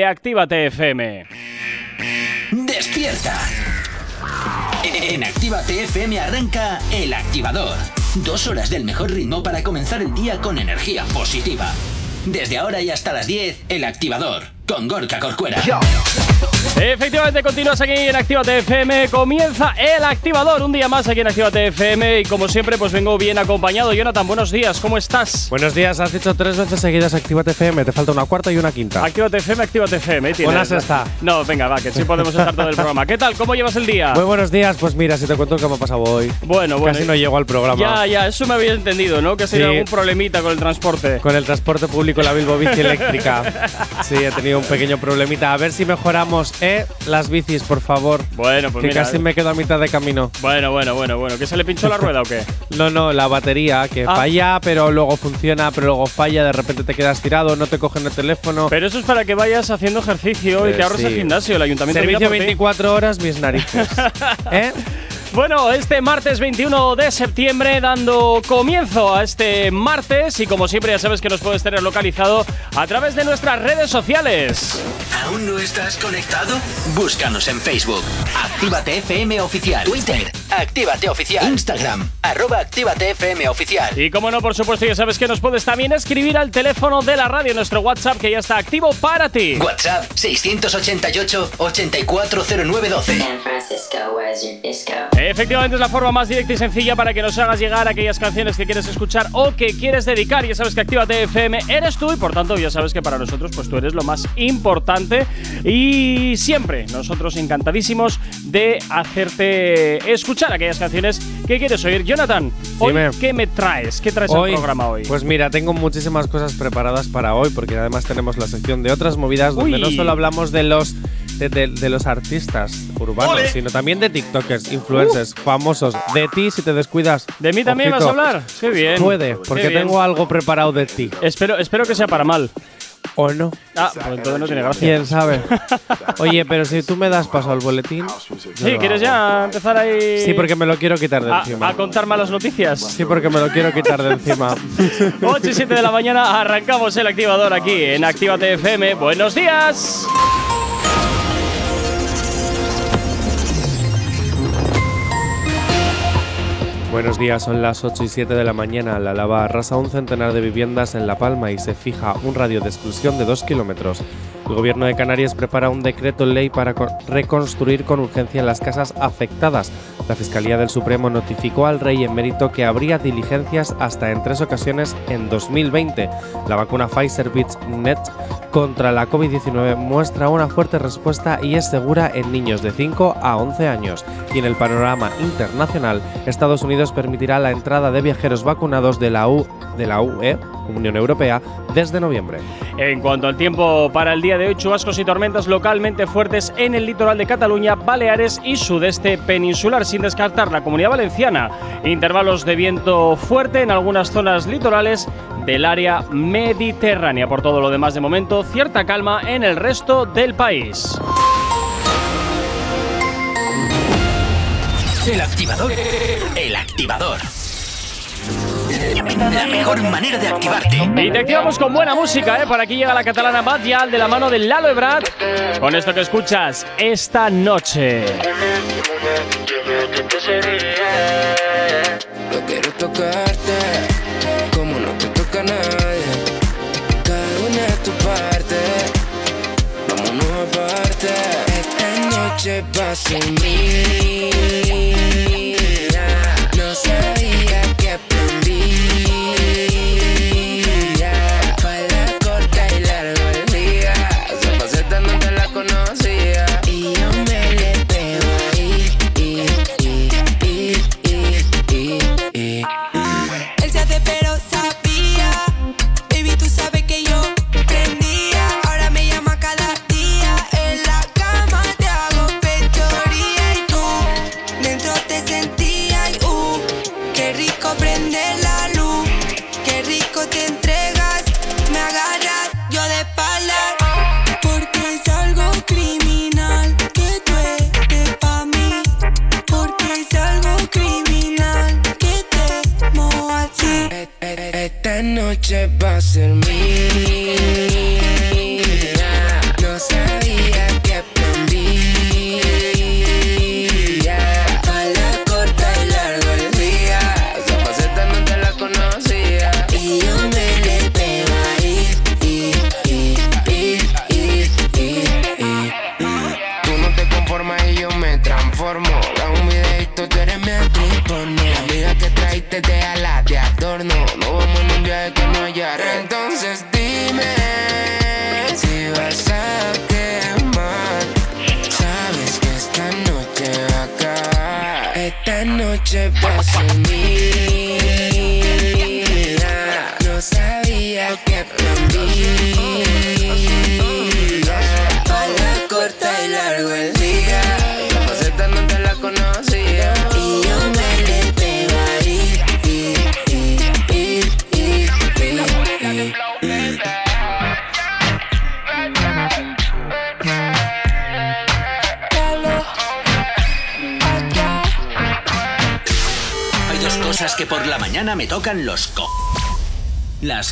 Actívate FM. ¡Despierta! En Actívate FM arranca El Activador. Dos horas del mejor ritmo para comenzar el día con energía positiva. Desde ahora y hasta las 10, El Activador, con Gorka Corcuera. Efectivamente, continúas aquí en Actívate FM. Comienza el activador. Un día más aquí en Actívate FM. Y como siempre, pues vengo bien acompañado. Jonathan, buenos días. ¿Cómo estás? Buenos días. Has dicho tres veces seguidas Actívate FM. Te falta una cuarta y una quinta. Actívate FM, Actívate FM. Buenas está. No, venga, va, que sí podemos estar todo el programa. ¿Qué tal? ¿Cómo llevas el día? Muy buenos días. Pues mira, si te cuento lo que me ha pasado hoy. Bueno, bueno. Casi no llego al programa. Ya, ya, eso me había entendido, ¿no? Que ha sido Sí. algún problemita con el transporte. Con el transporte público, la Bilbo Bici eléctrica. Sí, he tenido un pequeño problemita. A ver si mejoramos, ¿eh? Las bicis, por favor. Bueno, pues que mira. casi me quedo a mitad de camino. Bueno, bueno, bueno, bueno. ¿Que se le pinchó la rueda o qué? No, no, la batería que Ah. falla, pero luego funciona, pero luego falla, de repente te quedas tirado, no te cogen el teléfono. Pero eso es para que vayas haciendo ejercicio y Eh, te ahorres sí. el gimnasio. El ayuntamiento Servicio por ti. 24 horas, mis narices. ¿Eh? Bueno, este martes 21 de septiembre, dando comienzo a este martes, y como siempre, ya sabes que nos puedes tener localizado a través de nuestras redes sociales. ¿Aún no estás conectado? Búscanos en Facebook. Actívate FM Oficial. Twitter. Actívate Oficial. Instagram. Arroba Actívate FM Oficial. Y como no, por supuesto, ya sabes que nos puedes también escribir al teléfono de la radio, nuestro WhatsApp, que ya está activo para ti. WhatsApp 688-840912. San Francisco, where's your disco? Efectivamente, es la forma más directa y sencilla para que nos hagas llegar aquellas canciones que quieres escuchar o que quieres dedicar. Ya sabes que Actívate FM eres tú y por tanto ya sabes que para nosotros pues tú eres lo más importante y siempre nosotros encantadísimos de hacerte escuchar aquellas canciones que quieres oír. Jonathan, hoy Dime. ¿qué me traes? ¿Qué traes al programa hoy? Pues mira, tengo muchísimas cosas preparadas para hoy, porque además tenemos la sección de otras movidas donde Uy. no solo hablamos de los de, de- de los artistas urbanos, ¡Ole! sino también de TikTokers, influencers, famosos. De ti si te descuidas. ¿De mí también vas a Ojito. hablar? Qué bien. Puede, porque bien. tengo algo preparado de ti. Espero, espero que sea para mal. ¿O no? Ah, pues entonces no tiene gracia. ¿Quién sabe? Oye, pero si tú me das paso al boletín. Sí, ¿quieres ya empezar ahí? Sí, porque me lo quiero quitar de a, encima. a contar malas noticias. Sí, porque me lo quiero quitar de encima. 8 y 7 de la mañana arrancamos el activador aquí en Actívate FM. ¡Buenos días! Buenos días, son las 8 y 7 de la mañana. La lava arrasa un centenar de viviendas en La Palma y se fija un radio de exclusión de 2 kilómetros. El gobierno de Canarias prepara un decreto ley para co- reconstruir con urgencia las casas afectadas. La Fiscalía del Supremo notificó al rey emérito que habría diligencias hasta en tres ocasiones en 2020. La vacuna Pfizer BioNTech contra la COVID-19 muestra una fuerte respuesta y es segura en niños de 5 a 11 años. Y en el panorama internacional, Estados Unidos permitirá la entrada de viajeros vacunados de la, U, de la UE, Unión Europea, desde noviembre. En cuanto al tiempo para el día de hoy, chubascos y tormentas localmente fuertes en el litoral de Cataluña, Baleares y sudeste peninsular, sin descartar la comunidad valenciana. Intervalos de viento fuerte en algunas zonas litorales del área mediterránea. Por todo lo demás, de momento, cierta calma en el resto del país. El activador. El activador. La mejor manera de activarte. Y te activamos con buena música, ¿eh? Por aquí llega la catalana Bad Yal de la mano de Lalo Ebrard. Con esto que escuchas esta noche. Yo quiero tocarte como no te toca nadie. Cada una es tu parte. Vámonos aparte. Esta noche va sin mí.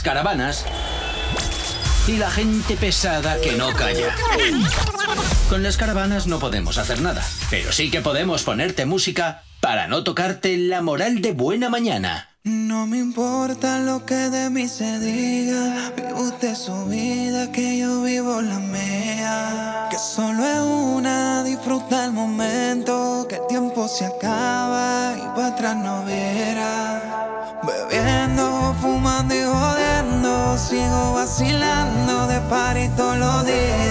Caravanas y la gente pesada que no calla. Con las caravanas no podemos hacer nada, pero sí que podemos ponerte música para no tocarte la moral de buena mañana. No me importa lo que de mí se diga, vive usted su vida, que yo vivo la mía. Que solo es una, disfruta el momento, que el tiempo se acaba y para atrás no verá. Vacilando de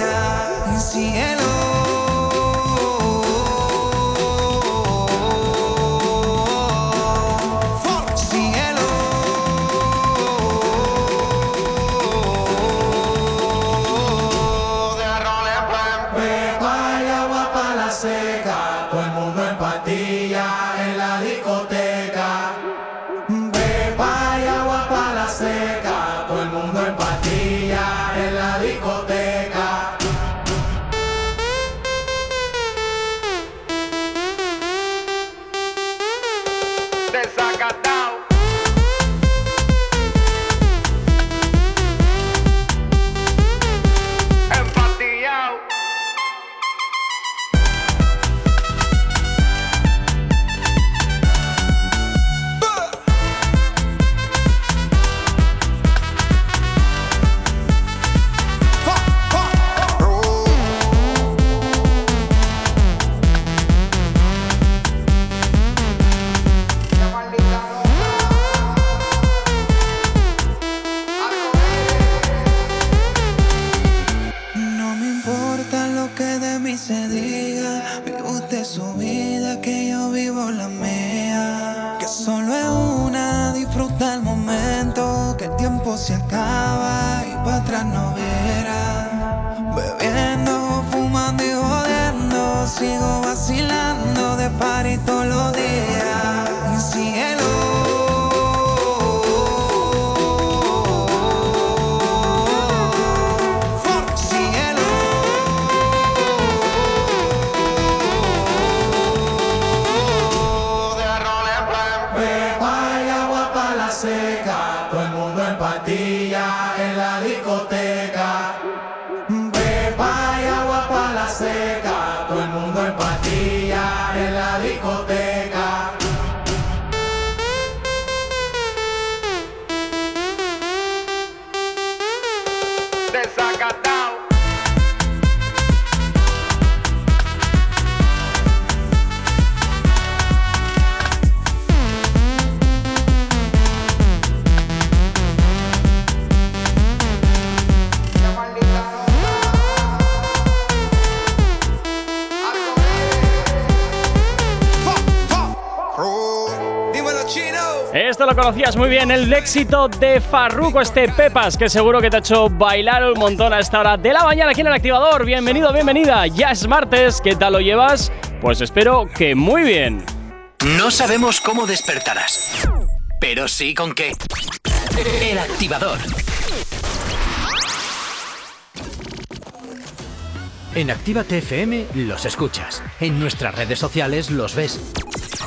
conocías muy bien, el éxito de Farruko, este Pepas, que seguro que te ha hecho bailar un montón a esta hora de la mañana aquí en el activador. Bienvenido, bienvenida. Ya es martes, ¿qué tal lo llevas? Pues espero que muy bien. No sabemos cómo despertarás, pero sí con qué. El activador. En Actívate FM los escuchas. En nuestras redes sociales los ves.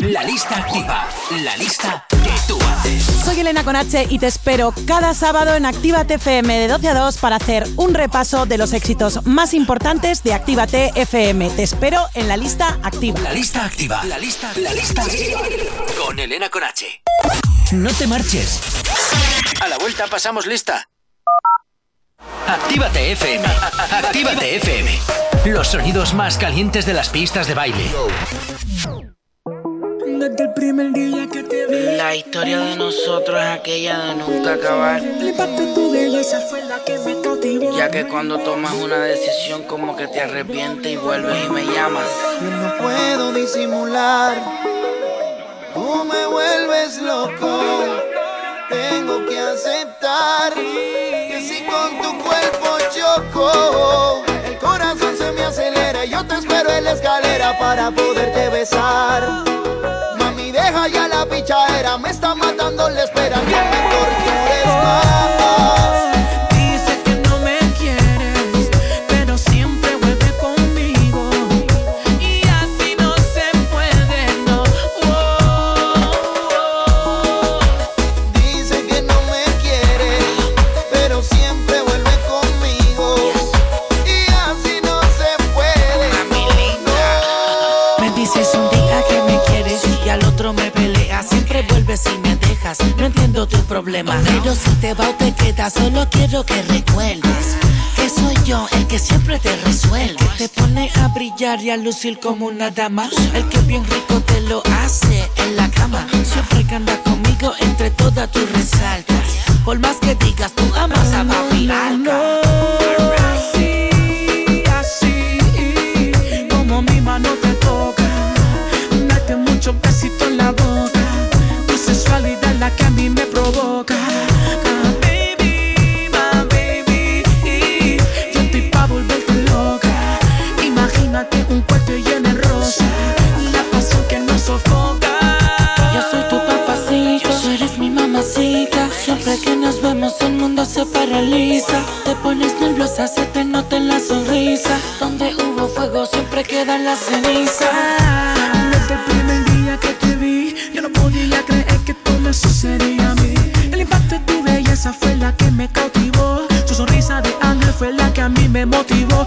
La lista activa. La lista que tú haces. Soy Elena Conache y te espero cada sábado en Actívate FM de 12 a 2 para hacer un repaso de los éxitos más importantes de Actívate FM. Te espero en la lista activa. La lista activa. La lista, la lista activa. Con Elena Conache. No te marches. A la vuelta pasamos lista. Actívate FM. Actívate FM. Los sonidos más calientes de las pistas de baile. La historia de nosotros es aquella de nunca acabar. Flipaste tu belleza fue la que me cautivó. Ya que cuando tomas una decisión como que te arrepientes y vuelves y me llamas. Yo no puedo disimular. Tú me vuelves loco. Tengo que aceptar que si con tu cuerpo choco, el corazón se me acelera. Yo te espero en la escalera para poderte besar. Deja ya la pichadera, me está matando la espera. No me tortures más. Pero si te va o te quedas, solo quiero que recuerdes que soy yo el que siempre te resuelve. Te pone a brillar y a lucir como una dama. El que bien rico te lo hace en la cama. Siempre que anda conmigo, entre todas tú resaltas. Por más que digas, tú amas a papi Alca. Te pones nerviosa, se te nota en la sonrisa. Donde hubo fuego siempre quedan las cenizas. Desde el primer día que te vi, yo no podía creer que todo me sucedía a mí. El impacto de tu belleza fue la que me cautivó. Tu sonrisa de ángel fue la que a mí me motivó.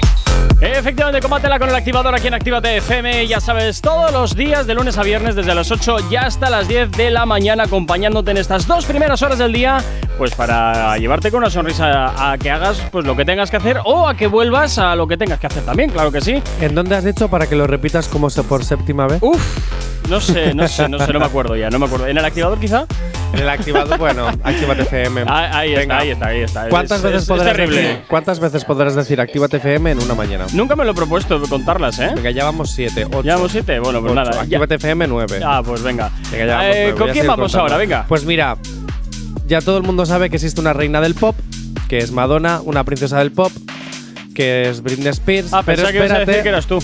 Efectivamente, combátela con el activador aquí en Actívate FM. Ya sabes, todos los días, de lunes a viernes, desde las 8 y hasta las 10 de la mañana, acompañándote en estas dos primeras horas del día, pues para llevarte con una sonrisa a que hagas pues lo que tengas que hacer o a que vuelvas a lo que tengas que hacer también, claro que sí. ¿En dónde has dicho para que lo repitas como por séptima vez? Uf, no sé, no sé, no sé, no me acuerdo ya, no me acuerdo. ¿En el activador quizá? El activador, bueno, Actívate FM. Ah, ahí está, ahí está, ahí está. ¿Cuántas Es- veces es- es podrás terrible. decir? ¿Cuántas veces podrás decir Actívate FM en una mañana? Nunca me lo he propuesto contarlas, ¿eh? Venga, ya vamos siete, ocho. ¿Ya vamos siete? Bueno, pues ocho. nada. ya- Actívate FM 9. Ah, pues venga. Venga, ya vamos Eh, nueve. ¿Con quién vamos contando. ahora? Venga. Pues mira, ya todo el mundo sabe que existe una reina del pop, que es Madonna, una princesa del pop, que es Britney Spears. Ah, pero pensaba que ibas a decir que eras tú.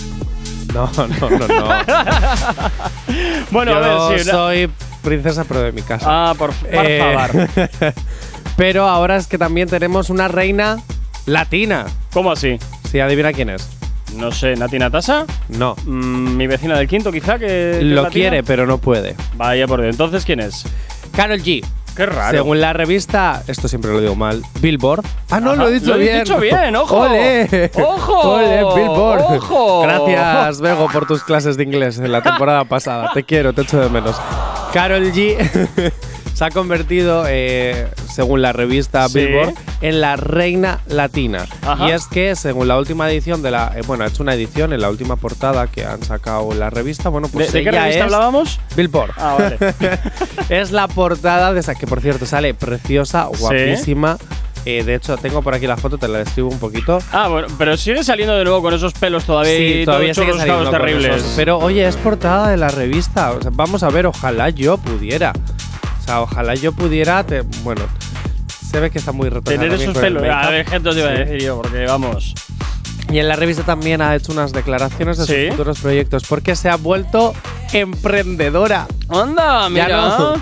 No, no, no, no. Bueno, Yo a ver, sí. soy princesa, pero de mi casa. Ah, por, por Eh, favor. pero ahora es que también tenemos una reina latina. ¿Cómo así? Sí, adivina quién es. No sé, ¿Nati Natasa? No. Mm, mi vecina del quinto, quizá, que. que Lo latina. quiere, pero no puede. Vaya por Dios. Entonces, ¿quién es? Carol G. Qué raro. Según la revista, esto siempre lo digo mal, Billboard. Ah, no, Ajá, lo he dicho lo he bien. dicho bien, ojo. ¡Ole! ¡Ojo! ¡Ole, Billboard! ¡Ojo! Gracias, Bego, por tus clases de inglés en la temporada pasada. Te quiero, te echo de menos. Carol G se ha convertido, eh, según la revista Sí. Billboard, en la reina latina. Ajá. Y es que, según la última edición de la. eh, bueno, ha hecho una edición en la última portada que han sacado la revista. Bueno, pues. ¿De, de qué revista hablábamos? Billboard. Ah, vale. es la portada de esa que, por cierto, sale preciosa, guapísima. Eh, de hecho, tengo por aquí la foto, te la describo un poquito. ah, bueno, pero sigue saliendo de nuevo con esos pelos todavía. Sí, todavía sigue saliendo con terribles. esos. Pero oye, es portada de la revista. O sea, vamos a ver, ojalá yo pudiera. O sea, ojalá yo pudiera. te- bueno, se ve que está muy retrasada Tener esos pelos. A ver, gente, os iba a decir yo, porque vamos. Y en la revista también ha hecho unas declaraciones de Sí. sus futuros proyectos porque se ha vuelto emprendedora. ¡Anda, mira! Ya no,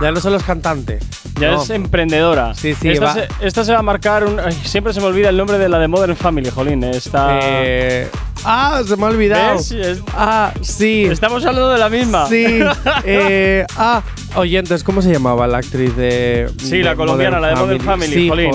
ya no solo es cantante. Ya no. es emprendedora. Sí, sí, esta, va- se, esta se va a marcar un. ay, siempre se me olvida el nombre de la de Modern Family, jolín. Esta. Eh, ah, se me ha olvidado. ¿Ves? Es- Ah, sí. Estamos hablando de la misma. Sí. eh, ah, oyentes, ¿cómo se llamaba la actriz de. Sí, la colombiana, la de Modern Family, Sí, jolín.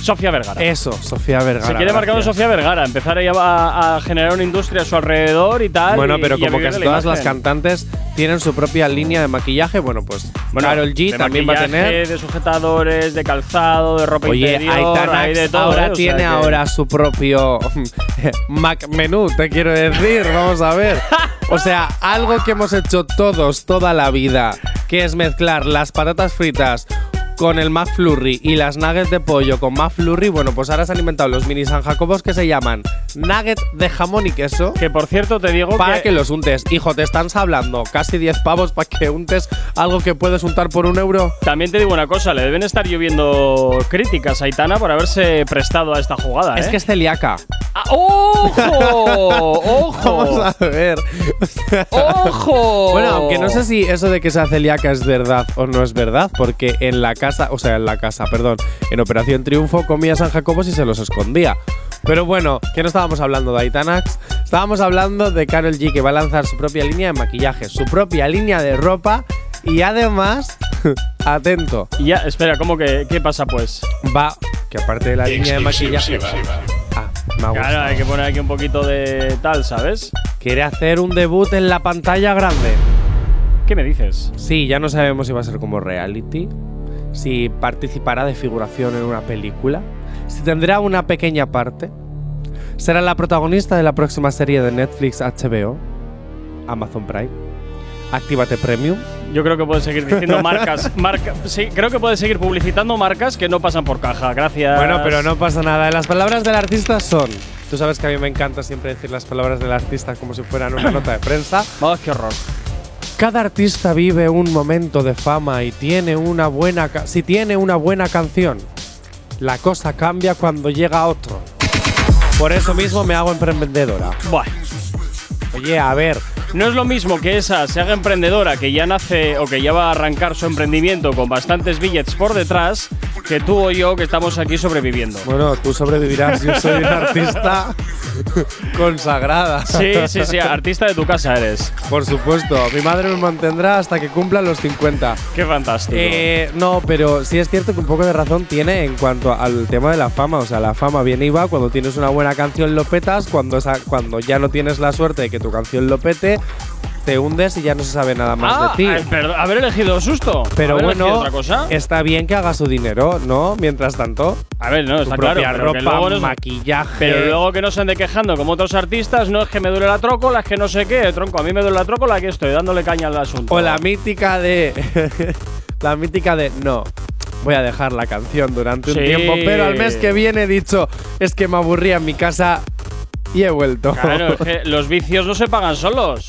Sofía Vergara. Eso, Sofía Vergara. Se quiere marcar un gracias. Sofía Vergara, empezar ahí a, generar una industria a su alrededor y tal. Bueno, y- pero y a como vivir que de la todas las imagen. cantantes tienen su propia línea de maquillaje, bueno, pues Bueno, Karol G también va a tener. de sujetadores, de calzado, de ropa Oye, interior, Aitana hay de todo. ahora ¿eh? O sea tiene que- ahora su propio Mac menú, te quiero decir, vamos a ver. O sea, algo que hemos hecho todos toda la vida, que es mezclar las patatas fritas con el McFlurry y las nuggets de pollo con McFlurry, bueno, pues ahora se han inventado los mini San Jacobos que se llaman nuggets de jamón y queso. Que por cierto te digo Para que, que los untes. Hijo, te están hablando casi 10 pavos para que untes algo que puedes untar por un euro. También te digo una cosa, le deben estar lloviendo críticas a Aitana por haberse prestado a esta jugada. Es ¿eh? que es celíaca. Ah, ¡Ojo! Vamos ¡Ojo! a ver. ¡Ojo! Bueno, aunque no sé si eso de que sea celíaca es verdad o no es verdad, porque en la casa, o sea, en la casa, perdón, en Operación Triunfo comía San Jacobos y se los escondía. Pero bueno, que no estábamos hablando de Aitanax, estábamos hablando de Carol G que va a lanzar su propia línea de maquillaje, su propia línea de ropa y además, atento, Y ya, espera, ¿cómo que qué pasa pues? va que aparte de la línea de maquillaje, ah, me ha Claro, hay que poner aquí un poquito de tal, ¿sabes? quiere hacer un debut en la pantalla grande. ¿Qué me dices? Sí, ya no sabemos si va a ser como reality, si participará de figuración en una película, si tendrá una pequeña parte, será la protagonista de la próxima serie de Netflix HBO, Amazon Prime, Actívate Premium. Yo creo que puedes seguir diciendo marcas. marca, sí, creo que puedes seguir publicitando marcas que no pasan por caja. Gracias. Bueno, pero no pasa nada. Las palabras del artista son. Tú sabes que a mí me encanta siempre decir las palabras del artista como si fueran una nota de prensa. Oh, qué horror. Cada artista vive un momento de fama y tiene una buena si tiene una buena canción, la cosa cambia cuando llega otro. Por eso mismo me hago emprendedora. Buah. Oye, a ver, No es lo mismo que esa se haga emprendedora, que ya nace o que ya va a arrancar su emprendimiento con bastantes billets por detrás, que tú o yo que estamos aquí sobreviviendo. Bueno, tú sobrevivirás, yo soy un artista consagrada. Sí, sí, sí, artista de tu casa eres. Por supuesto, mi madre me mantendrá hasta que cumpla los 50. Qué fantástico. Eh, no, pero sí es cierto que un poco de razón tiene en cuanto al tema de la fama. O sea, la fama viene y va. Cuando tienes una buena canción lo petas. Cuando, esa- cuando ya no tienes la suerte de que tu canción lo pete, te hundes y ya no se sabe nada más ah, de ti. eh, perdón, haber elegido susto. Pero Haber bueno, otra cosa. está bien que haga su dinero, ¿no? Mientras tanto. A ver, no, tu está claro. propia pero que ropa, luego no- maquillaje. Pero luego que no se ande quejando como otros artistas, no es que me duele la trócola, es que no sé qué, tronco, a mí me duele la trócola, aquí estoy dándole caña al asunto. O la mítica de. la mítica de. No. Voy a dejar la canción durante un tiempo, pero al mes que viene he dicho, es que me aburría en mi casa y he vuelto. Claro, es que los vicios no se pagan solos.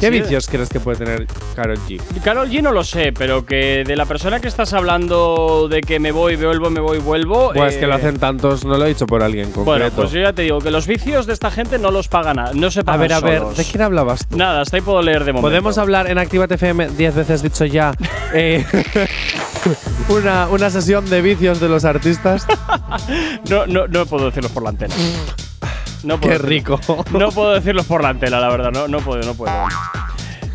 ¿Qué Así vicios crees que puede tener Karol G? Carol G no lo sé, pero que de la persona que estás hablando de que me voy, vuelvo, me voy, vuelvo. Pues eh, que lo hacen tantos, no lo he dicho por alguien concreto. Bueno, pues yo ya te digo que los vicios de esta gente no los pagan, a- no se a pagan ver, a ver. ¿de quién hablabas tú? Nada, hasta ahí puedo leer de momento. Podemos hablar en Actívate FM 10 veces dicho ya. eh, una, una sesión de vicios de los artistas. No, no, no puedo decirlos por la antena. No puedo Qué rico. No puedo decirlos por la antena, la verdad. No, no puedo, no puedo.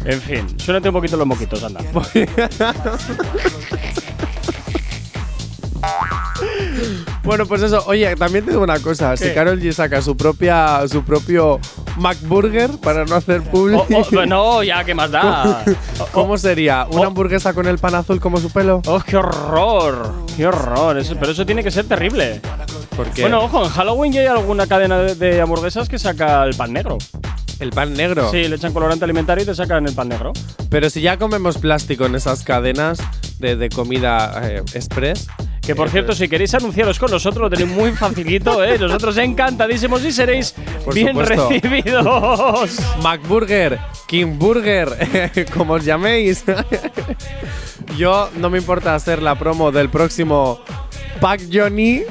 En fin, suénate un poquito los moquitos, anda. Bueno, pues eso. Oye, también te digo una cosa. Si ¿Qué? Karol G saca su propia, su propio McBurger para no hacer publi, Oh, oh, no, ya, ¿qué más da? ¿cómo sería? ¿Una Oh. hamburguesa con el pan azul como su pelo? ¡Oh, qué horror! ¡Qué horror! Eso- pero eso tiene que ser terrible. Bueno, ojo, en Halloween ya hay alguna cadena de, de hamburguesas que saca el pan negro. el pan negro. Sí, le echan colorante alimentario y te sacan el pan negro. Pero si ya comemos plástico en esas cadenas de, de comida eh, express. Que por eh, cierto, si queréis anunciaros con nosotros, lo tenéis muy facilito, ¿eh? Nosotros encantadísimos y seréis Por bien supuesto. recibidos. McBurger, King Burger, como os llaméis. Yo no me importa hacer la promo del próximo Pack Johnny.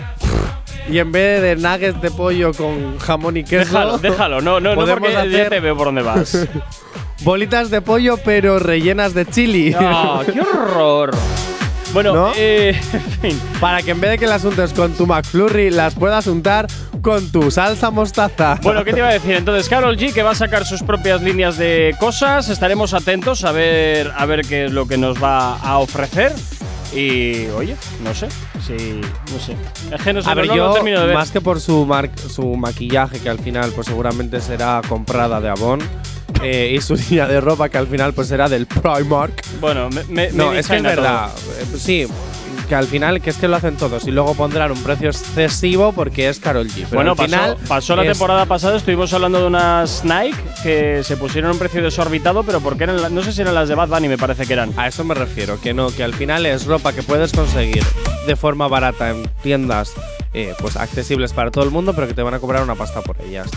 Y en vez de nuggets de pollo con jamón y queso, Déjalo, déjalo. No, no, no, podemos porque ya hacer te veo por dónde vas. bolitas de pollo pero rellenas de chili. ¡Ah, qué horror! Bueno, ¿No? eh, en fin. Para que en vez de que las untes con tu McFlurry, las puedas untar con tu salsa mostaza. Bueno, ¿qué te iba a decir? Entonces, Carol G, que va a sacar sus propias líneas de cosas. Estaremos atentos a ver, a ver qué es lo que nos va a ofrecer. Y, oye, no sé. Sí, no sé. Es que no sé, A ver, no lo yo, termino de ver. más que por su, mar- su maquillaje, que al final pues seguramente será comprada de Avon, eh, y su línea de ropa, que al final pues será del Primark. Bueno, me, me- No, me es que es todo. verdad. eh, Sí, que al final que es que lo hacen todos y luego pondrán un precio excesivo porque es Carol G. Pero Bueno, al final pasó, pasó la temporada pasada, estuvimos hablando de unas Nike que se pusieron un precio desorbitado, pero porque eran, no sé si eran las de Bad Bunny, me parece que eran. A eso me refiero, que no, que al final es ropa que puedes conseguir de forma barata en tiendas eh, pues accesibles para todo el mundo, pero que te van a cobrar una pasta por ellas.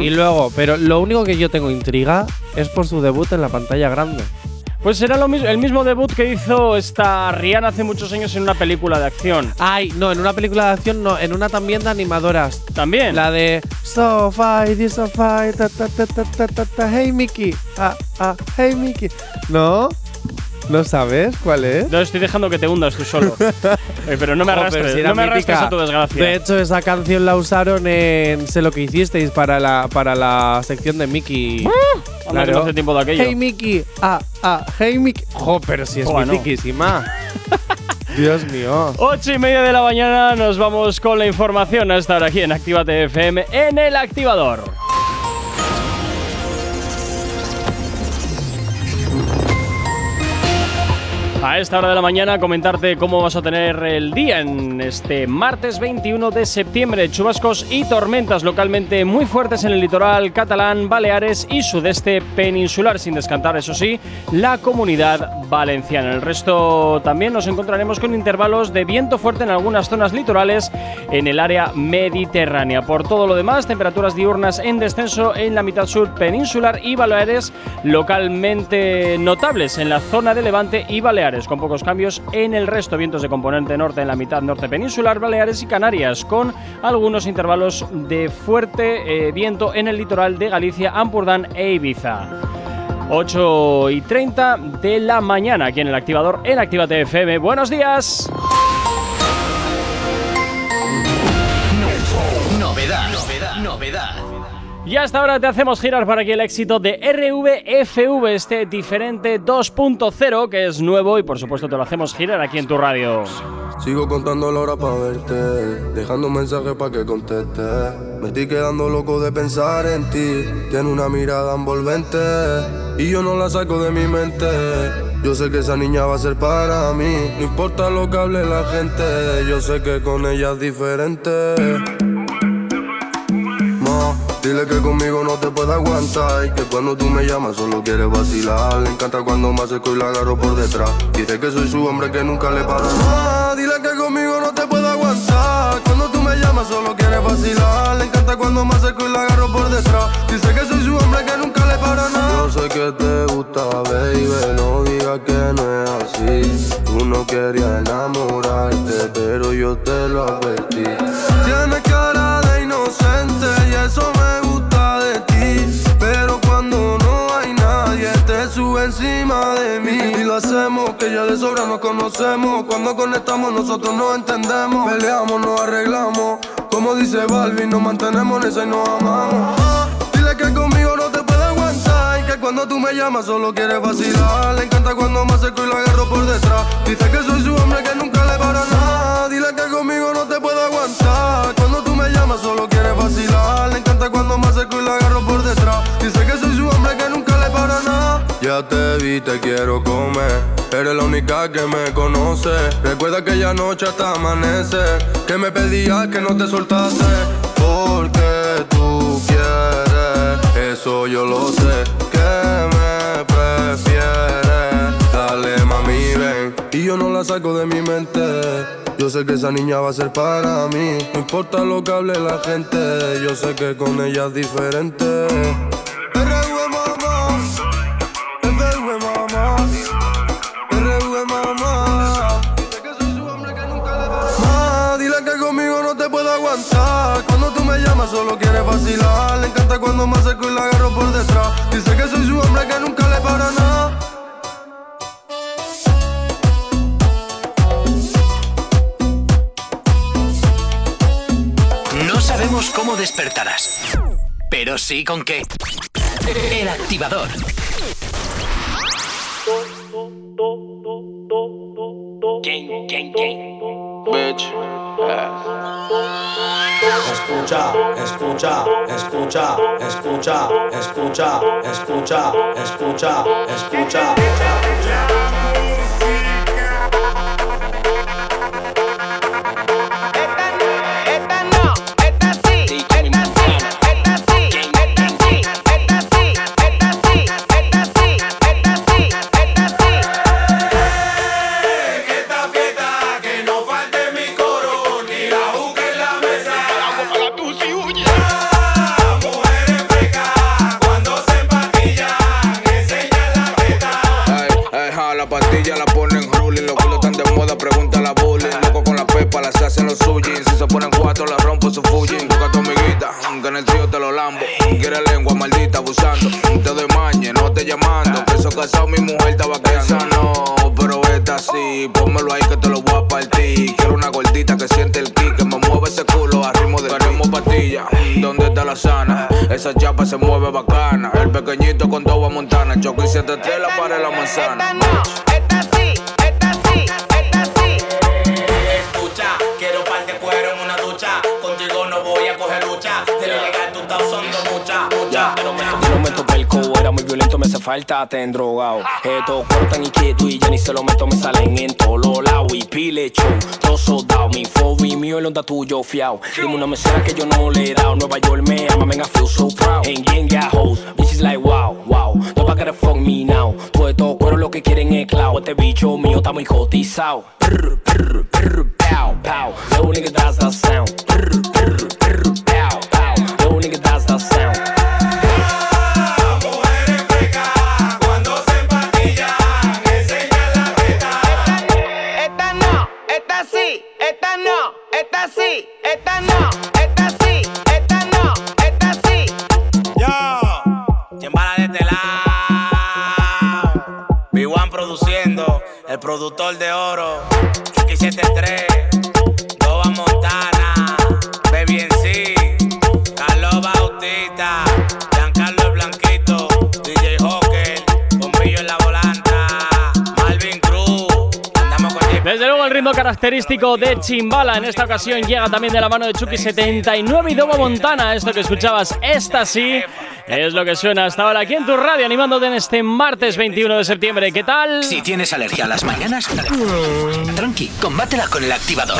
Y luego, pero lo único que yo tengo intriga es por su debut en la pantalla grande. Pues era lo mismo, el mismo debut que hizo esta Rihanna hace muchos años en una película de acción. Ay, no, en una película de acción no, en una también de animadoras. También. La de So fight, so fight, ta ta ta ta ta ta ta, hey Mickey, ah ah, hey Mickey. ¿No? ¿No sabes cuál es? No estoy dejando que te hundas tú solo. Eh, pero no me arrastres, pero si no me arrastres a tu desgracia. De hecho, esa canción la usaron en Sé lo que hicisteis para la, para la sección de Mickey. anda que no hace tiempo de aquello. Hey Mickey, ah, ah, hey Mickey. Jo, pero si es no. mitiquísima. Dios mío. Ocho y media de la mañana nos vamos con la información a estar aquí en Actívate FM en el activador. A esta hora de la mañana comentarte cómo vas a tener el día en este martes 21 de septiembre. Chubascos y tormentas localmente muy fuertes en el litoral catalán, Baleares y sudeste peninsular, sin descantar, eso sí, la comunidad valenciana. El resto también nos encontraremos con intervalos de viento fuerte en algunas zonas litorales en el área mediterránea. Por todo lo demás, temperaturas diurnas en descenso en la mitad sur peninsular y Baleares localmente notables en la zona de Levante y Baleares, con pocos cambios en el resto, vientos de componente norte en la mitad norte peninsular, Baleares y Canarias, con algunos intervalos de fuerte eh, viento en el litoral de Galicia, Ampurdán e Ibiza. 8 y 30 de la mañana aquí en el activador en Actívate FM. Buenos días. Novedad, novedad, novedad. Y hasta ahora te hacemos girar para que el éxito de RVFV esté diferente 2.0, que es nuevo y por supuesto te lo hacemos girar aquí en tu radio. Sigo contando la hora para verte, dejando un mensaje para que conteste. Me estoy quedando loco de pensar en ti. Tiene una mirada envolvente y yo no la saco de mi mente. Yo sé que esa niña va a ser para mí. No importa lo que hable la gente, yo sé que con ella es diferente. Dile que conmigo no te puede aguantar y que cuando tú me llamas solo quieres vacilar. Le encanta cuando me acerco y la agarro por detrás. Dice que soy su hombre que nunca le para nada. Dile que conmigo no te puede aguantar. Cuando tú me llamas solo quieres vacilar. Le encanta cuando me acerco y la agarro por detrás. Dice que soy su hombre que nunca le para nada. Yo sé que te gusta, baby, no digas que no es así. Tú no querías enamorarte, pero yo te lo advertí. Tienes hacemos, que ya de sobra nos conocemos. Cuando conectamos, nosotros nos entendemos. Peleamos, nos arreglamos. Como dice Balvin, nos mantenemos en esa y nos amamos. Dile que conmigo no te puede aguantar. Y que cuando tú me llamas, solo quieres vacilar. Le encanta cuando me acerco y lo agarro por detrás. Dice que soy su hombre que nunca le para nada. Dile que conmigo no te puede aguantar. Cuando tú me llamas, solo quieres vacilar. Le encanta cuando me acerco y lo agarro por detrás. Dice que soy su hombre que nunca le para nada. Ya te vi, te quiero comer. Eres la única que me conoce. Recuerda aquella noche hasta amanecer. Que me pedías que no te soltase. Porque tú quieres, eso yo lo sé. Que me prefieres. Dale, mami, ven. Y yo no la saco de mi mente. Yo sé que esa niña va a ser para mí. No importa lo que hable la gente. Yo sé que con ella es diferente. Quieres vacilar. Le encanta cuando me acerco y la agarro por detrás. Dice que soy su hombre que nunca le para nada. No sabemos cómo despertarás, pero sí con qué. El activador. Bitch. Escucha, escucha, escucha, escucha, escucha, escucha, escucha, escucha. Esta los suyos. Si se ponen cuatro, la rompo su Fujin. Busca a tu amiguita, que en el trío te lo lambo. Quiere lengua maldita abusando. Te doy mañe, no te llamando. Preso casado, mi mujer estaba Esa no, pero esta sí. Pónmelo ahí que te lo voy a partir. Quiero una gordita que siente el kick, que me mueve ese culo a ritmo de Queremos pastilla, ¿dónde está la sana? Esa chapa se mueve bacana. El pequeñito con toda montana. Choco y siete estrellas para la manzana. Me hace falta, te drogado. Estos cuerpos tan inquietos y ya ni se lo meto, me salen en todos los lados. Y pile show, todo soldado, mi fobi mío, el onda tuyo fiao. Dime una mesera que yo no le he dado. Nueva York me ama, I feel so proud. Got hoes, bitches like wow, wow. Nobody gotta fuck me now. Todo estos cueros lo que quieren es clout. Este bicho mío está muy cotizado. Pow, pow. Little nigga, that's the sound. Prr, Esta sí, esta no, esta sí, esta no, esta sí. Yo, quien de este lado. B1 produciendo, el productor de oro. Chucky 73. Característico de Chimbala. En esta ocasión llega también de la mano de Chucky79 y Dobo Montana. Esto que escuchabas, esta sí, es lo que suena hasta ahora aquí en tu radio, animándote en este martes 21 de septiembre. ¿Qué tal? Si tienes alergia a las mañanas, tranqui, combátela con el activador.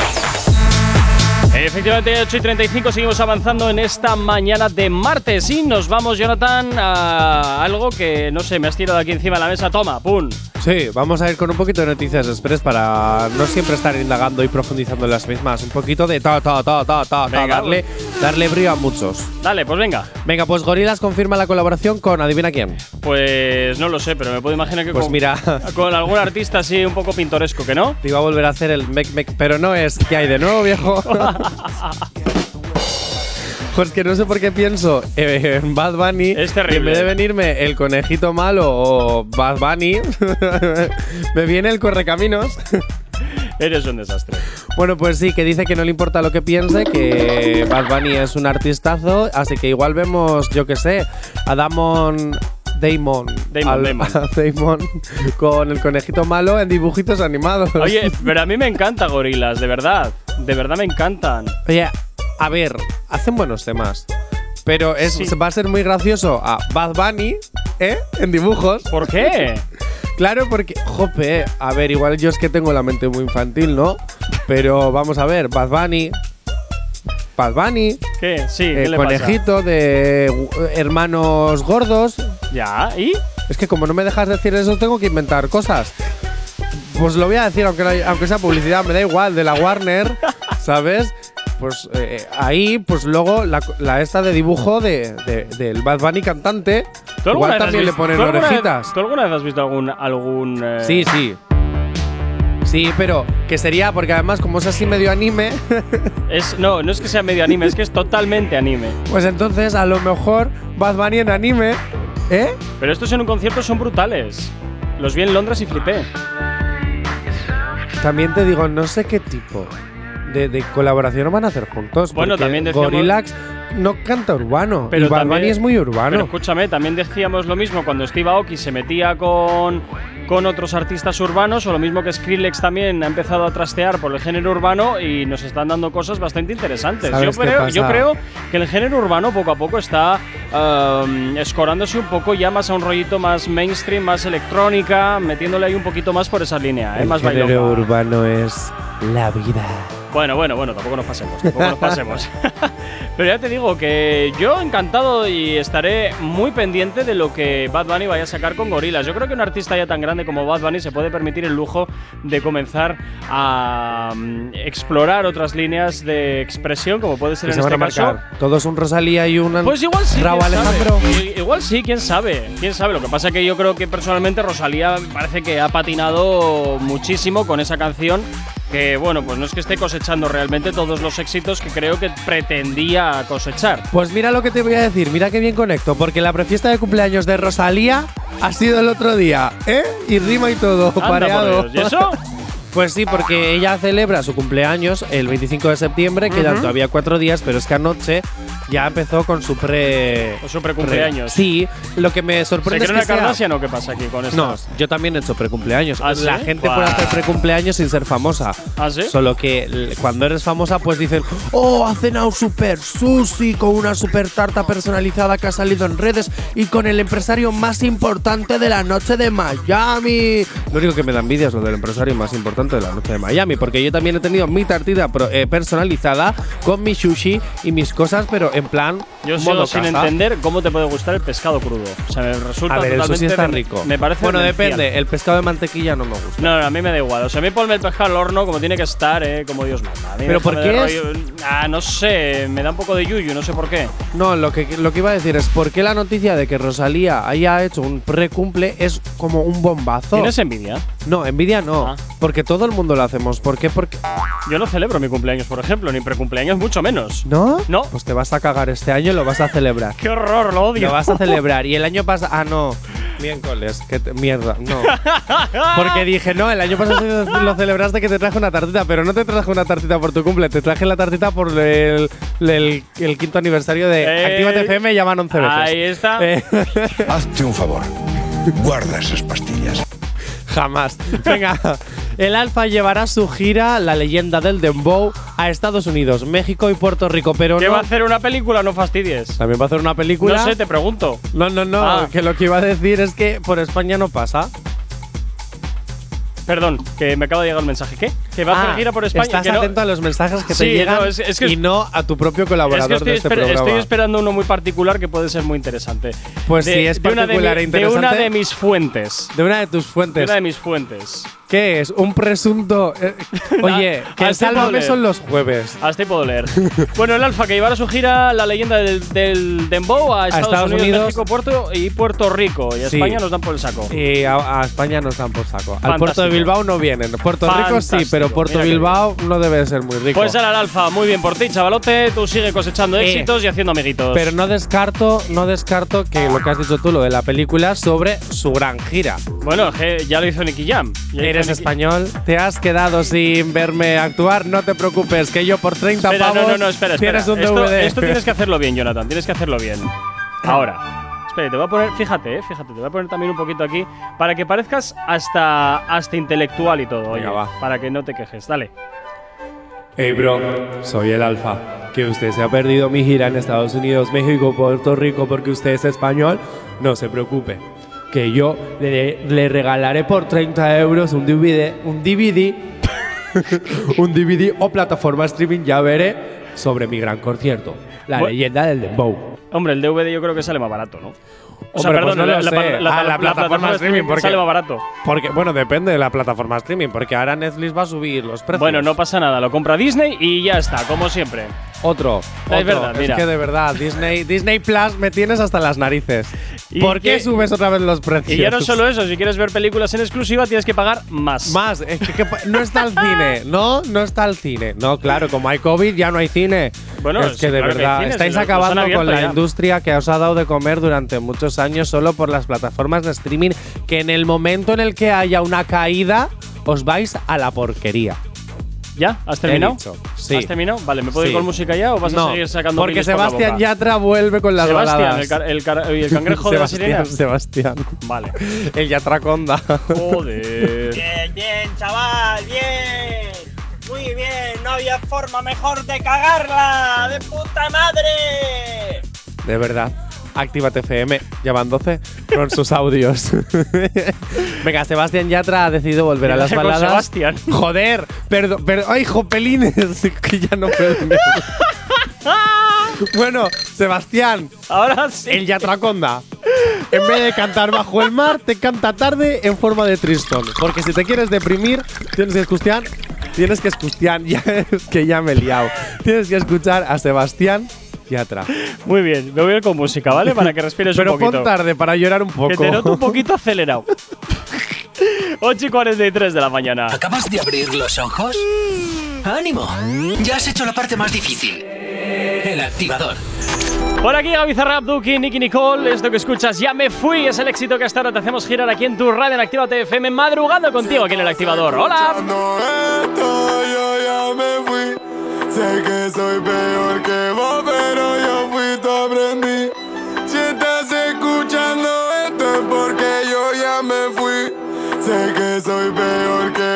Efectivamente, 8 y 35 seguimos avanzando en esta mañana de martes y nos vamos, Jonathan, a algo que no sé, me has tirado aquí encima de la mesa. Toma, pum. Sí, vamos a ir con un poquito de noticias express para no siempre estar indagando y profundizando en las mismas. Un poquito de ta, ta, ta, ta, ta, ta, Venga, darle, darle brío a muchos. Dale, pues venga. Venga, pues Gorilas confirma la colaboración con adivina quién. Pues no lo sé, pero me puedo imaginar que Pues con, mira. con algún artista así un poco pintoresco, ¿que no? Te iba a volver a hacer el mec mec, pero no es que hay de nuevo, viejo. Pues que no sé por qué pienso eh, en Bad Bunny. Es Y en terrible. vez de venirme el conejito malo o Bad Bunny, me viene el correcaminos. Eres un desastre. Bueno, pues sí, que dice que no le importa lo que piense, que Bad Bunny es un artistazo, así que igual vemos, yo que sé, a Damon. Damon. Damon, al- Damon. Damon con el conejito malo en dibujitos animados. Oye, pero a mí me encanta Gorilas, de verdad. De verdad me encantan. Oye, a ver, hacen buenos temas. Pero es, Sí. va a ser muy gracioso a Bad Bunny, ¿eh? En dibujos. ¿Por qué? Claro, porque, jope, a ver, igual yo es que tengo la mente muy infantil, ¿no? Pero vamos a ver, Bad Bunny. Bad Bunny, ¿Qué? Sí, ¿qué eh, pasa? conejito de hermanos gordos. Ya, ¿y? Es que como no me dejas decir eso, tengo que inventar cosas. Pues lo voy a decir, aunque, no- aunque sea publicidad, me da igual, de la Warner, ¿sabes? Pues eh, ahí, pues luego la, la esta de dibujo de, de- del Bad Bunny cantante, ¿Tú alguna igual vez has también le visto- ponen tú alguna vez- orejitas. ¿Tú alguna vez has visto algún. algún eh, Sí, sí. Sí, pero que sería, porque además como es así medio anime, Es, no, no es que sea medio anime, es que es totalmente anime. pues entonces a lo mejor Bad Bunny en anime, ¿eh? Pero estos en un concierto son brutales. Los vi en Londres y flipé. También te digo, no sé qué tipo de, de colaboración van a hacer juntos. Bueno, también decíamos- Gorillax no canta urbano. Pero y Bad también- Bunny es muy Pero urbano. escúchame, también decíamos lo mismo cuando Steve Aoki se metía con, con otros artistas urbanos, o lo mismo que Skrillex también ha empezado a trastear por el género urbano y nos están dando cosas bastante interesantes. Yo ¿Sabes qué creo, yo pasa? creo que el género urbano poco a poco está um, escorándose un poco ya más a un rollito más mainstream, más electrónica, metiéndole ahí un poquito más por esa línea, ¿eh? el más género bailonga. urbano es la vida. Bueno, bueno, bueno, tampoco nos pasemos, tampoco nos pasemos. Pero ya te digo que yo encantado y estaré muy pendiente de lo que Bad Bunny vaya a sacar con Gorilas. Yo creo que un artista ya tan grande como Bad Bunny se puede permitir el lujo de comenzar a mm, explorar otras líneas de expresión, como puede ser en se este caso. Todos un Rosalía y un Pues igual sí. Raúl. Alejandro. I- Igual sí, quién sabe. Quién sabe. Lo que pasa es que yo creo que personalmente Rosalía parece que ha patinado muchísimo con esa canción. Que bueno, pues no es que esté cosechando realmente todos los éxitos que creo que pretendía cosechar. Pues mira lo que te voy a decir, mira qué bien conecto, porque la prefiesta de cumpleaños de Rosalía ha sido el otro día, ¿eh? Y rima y todo, Anda, pareado. por Dios. ¿Y eso? Pues sí, porque ella celebra su cumpleaños el 25 de septiembre, quedan Ujú. todavía cuatro días, pero es que anoche ya empezó con su pre. Con su precumpleaños. Sí, lo que me ¿Se sorprende es que sea- Kardashian o qué pasa aquí con esto? No, yo también he hecho precumpleaños. ¿Ah, sí? La gente puede hacer precumpleaños sin ser famosa. ¿Ah, sí? Solo que cuando eres famosa, pues dicen, oh, ha cenado super sushi con una super tarta personalizada que ha salido en redes y con el empresario más importante de la noche de Miami. Lo único que me da envidia es lo del empresario más importante de la noche de Miami, porque yo también he tenido mi tartita eh, personalizada con mi sushi y mis cosas, pero en plan. Yo sigo sin entender cómo te puede gustar el pescado crudo. O sea, me resulta A ver, eso totalmente sí está rico. Me parece bueno, demencial. depende. El pescado de mantequilla no me gusta. No, no, a mí me da igual. O sea, a mí ponme el pescado al horno como tiene que estar, eh, como Dios manda. A mí ¿Pero por qué es? Ah, no sé, me da un poco de yuyu, no sé por qué. No, lo que, lo que iba a decir es por qué la noticia de que Rosalía haya hecho un precumple es como un bombazo. ¿Tienes envidia? No, envidia no. Ah. Porque todo el mundo lo hacemos. ¿Por qué? Porque. Yo no celebro mi cumpleaños, por ejemplo, ni precumpleaños, mucho menos. ¿No? No. Pues te vas a cagar este año lo vas a celebrar. ¡Qué horror, lo odio! Lo vas a celebrar. Y el año pasado. Ah, no. Miércoles. Que te- mierda. No. Porque dije, no, el año pasado lo celebraste que te traje una tartita, pero no te traje una tartita por tu cumple, te traje la tartita por el, el- el quinto aniversario de Eh, Actívate FM, llaman 11 veces. Ahí está. Eh, Hazte un favor. Guarda esas pastillas. Jamás. Venga, El Alfa llevará su gira La leyenda del Dembow a Estados Unidos, México y Puerto Rico, pero ¿Qué no. va a hacer una película? No fastidies. También va a hacer una película. No sé, te pregunto. No, no, no, Ah. que lo que iba a decir es que por España no pasa. Perdón, que me acaba de llegar un mensaje. ¿Qué? ¿Que va a hacer Ah, gira por España? Estás que no- atento a los mensajes que Sí, te llegan no, es- es que y no a tu propio Es colaborador que estoy, de este esper- programa. estoy esperando uno muy particular que puede ser muy interesante. Pues De- si es de de particular e interesante. De una de mis fuentes. De una de tus De fuentes. una de mis fuentes. ¿Qué es? Un presunto. eh, oye, que el puedo sálvame son los jueves. Hasta ahí puedo leer. bueno, el Alfa que llevará su gira La leyenda del, del Dembow a Estados, Estados Unidos, Unidos. México, Puerto y Puerto Rico. Y a Sí. España nos dan por el saco. Y a, a España nos dan por saco. Al puerto de Bilbao no vienen. Puerto Rico sí, pero Puerto mira qué Bilbao no debe de ser muy rico. Pues el Alfa, muy bien por ti, chavalote. Tú sigue cosechando Eh, éxitos y haciendo amiguitos. Pero no descarto, no descarto que lo que has dicho tú, lo de la película, sobre su gran gira. Bueno, ya lo hizo Nicky Jam. Ya Eres Nicky- español, te has quedado sin verme actuar, no te preocupes, que yo por 30 Espera, pavos no, no, no, espera, espera. tienes un esto, DVD. esto tienes que hacerlo bien, Jonathan. Tienes que hacerlo bien. Ahora. Espera, te voy a poner, fíjate, eh, fíjate, te voy a poner también un poquito aquí para que parezcas hasta, hasta intelectual y todo, oye, Venga, va. para que no te quejes. Dale. Hey bro, soy el Alfa. Que usted se ha perdido mi gira en Estados Unidos, México, Puerto Rico porque usted es español, no se preocupe. Que yo le, le regalaré por 30 euros un DVD, un DVD, un DVD o plataforma streaming, ya veré, sobre mi gran concierto, la Bu- leyenda del Dembow. Hombre, el DVD yo creo que sale más barato, ¿no? O Hombre, pues no la, lo sé. la- la- Ah, la plataforma streaming, porque- sale más barato. Porque, bueno, depende de la plataforma streaming, porque ahora Netflix va a subir los precios. Bueno, no pasa nada, lo compra Disney y ya está, como siempre. Otro. Es otro. verdad, mira. que de verdad, Disney, Disney Plus me tienes hasta las narices. ¿Y ¿Por qué subes otra vez los precios? Y ya no solo eso, si quieres ver películas en exclusiva tienes que pagar más. Más, es que, que pa- no está el cine, no, no está el cine. No, claro, como hay COVID ya no hay cine. Bueno, es sí, que de claro que hay verdad cines, estáis si los- los han acabando abierto con la ya. industria que os ha dado de comer durante muchos años solo por las plataformas de streaming que en el momento en el que haya una caída os vais a la porquería. ¿Ya? ¿Has terminado? sí. ¿Has terminado? Vale, ¿me puedo Sí. ir con música ya o vas No, a seguir sacando Porque por Sebastián boca? Yatra vuelve con las Sebastián, baladas. el, car- el el cangrejo de la Sebastián, sirena. Sebastián. Vale. El Yatraconda. Joder. Bien, bien, chaval, bien. Muy bien, no había forma mejor de cagarla. ¡De puta madre! De verdad. Actívate FM, ya van 12 con sus audios. Venga, Sebastián Yatra ha decidido volver a las baladas. Sebastián. Joder, perdón, pero ay, jopelines, que ya no puedo. bueno, Sebastián, ahora sí. El Yatraconda. En vez de cantar bajo el mar, te canta tarde en forma de tristón. Porque si te quieres deprimir, tienes que escuchar. Tienes que escuchar. Ya es que ya me he liado. Tienes que escuchar a Sebastián Yatra. Muy bien, me voy a ir con música, ¿vale? Para que respires Pero un poquito. pon tarde para llorar un poco. Que te noto un poquito acelerado. 8 y 43 de la mañana. ¿Acabas de abrir los ojos? ¡Ánimo! Ya has hecho la parte más difícil. El activador. Por aquí Gaby Zarrap, Duki, Nicky Nicole. Esto que escuchas, ya me fui. Es el éxito que hasta ahora te hacemos girar aquí en tu radio en Activa FM, madrugando contigo aquí en el activador. ¡Hola! esto, yo ya me fui. Sé que soy peor que vos, pero yo fui tu aprendí. Si estás escuchando esto es porque yo ya me fui. Sé que soy peor que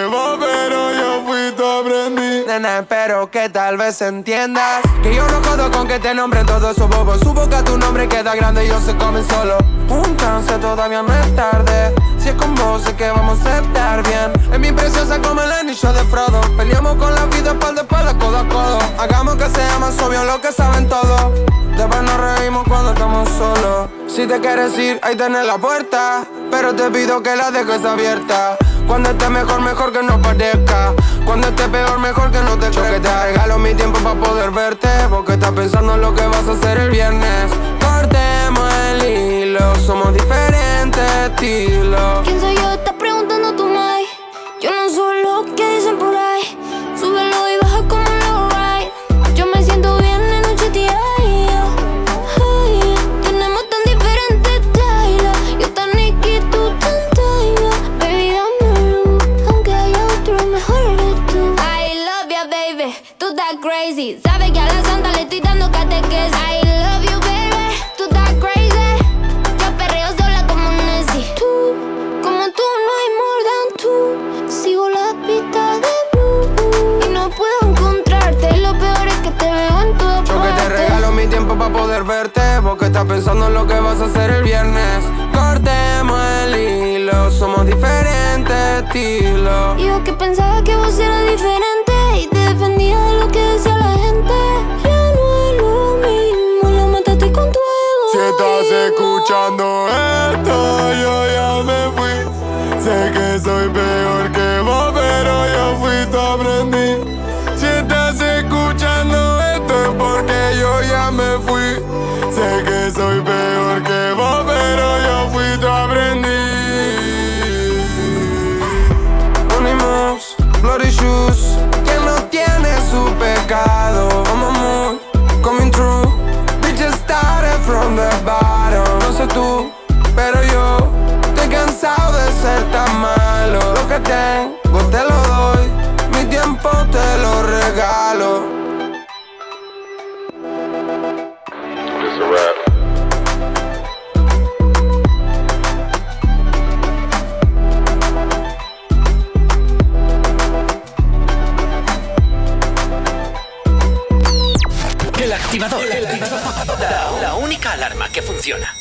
Nena, espero que tal vez entiendas Que yo no jodo con que te nombren todos esos bobos. Su boca tu nombre queda grande y ellos se comen solo. Un chance todavía es tarde. Si es con vos sé que vamos a estar bien. Es mi preciosa como el anillo de Frodo. Peleamos con la vida espalda espalda, codo a codo. Hagamos que sea más obvio lo que saben todos Después nos reímos cuando estamos solos. Si te quieres ir, ahí tenés la puerta. Pero te pido que la dejes abierta. Cuando esté mejor, mejor que no parezca Cuando esté peor, mejor que no te choque Te regalo mi tiempo para poder verte Porque estás pensando en lo que vas a hacer el viernes Cortemos el hilo Somos diferentes estilos ¿Quién soy yo? Estás preguntando tú, Mai. Yo no soy lo que dicen Porque estás pensando en lo que vas a hacer el viernes Cortemos el hilo Somos diferentes estilos Yo que pensaba que vos eras diferente y te defendía de lo que decía la gente. Ya no es lo mismo, lo mataste con tu ego. Si estás escuchando pero yo Estoy cansado de ser tan malo Lo que tengo te lo doy Mi tiempo te lo regalo El activador. La única alarma que funciona.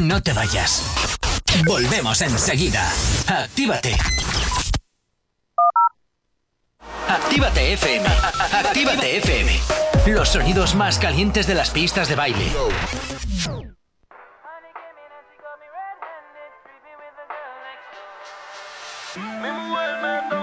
No te vayas. Volvemos enseguida. Actívate. Actívate FM. Actívate FM. Los sonidos más calientes de las pistas de baile. Contigo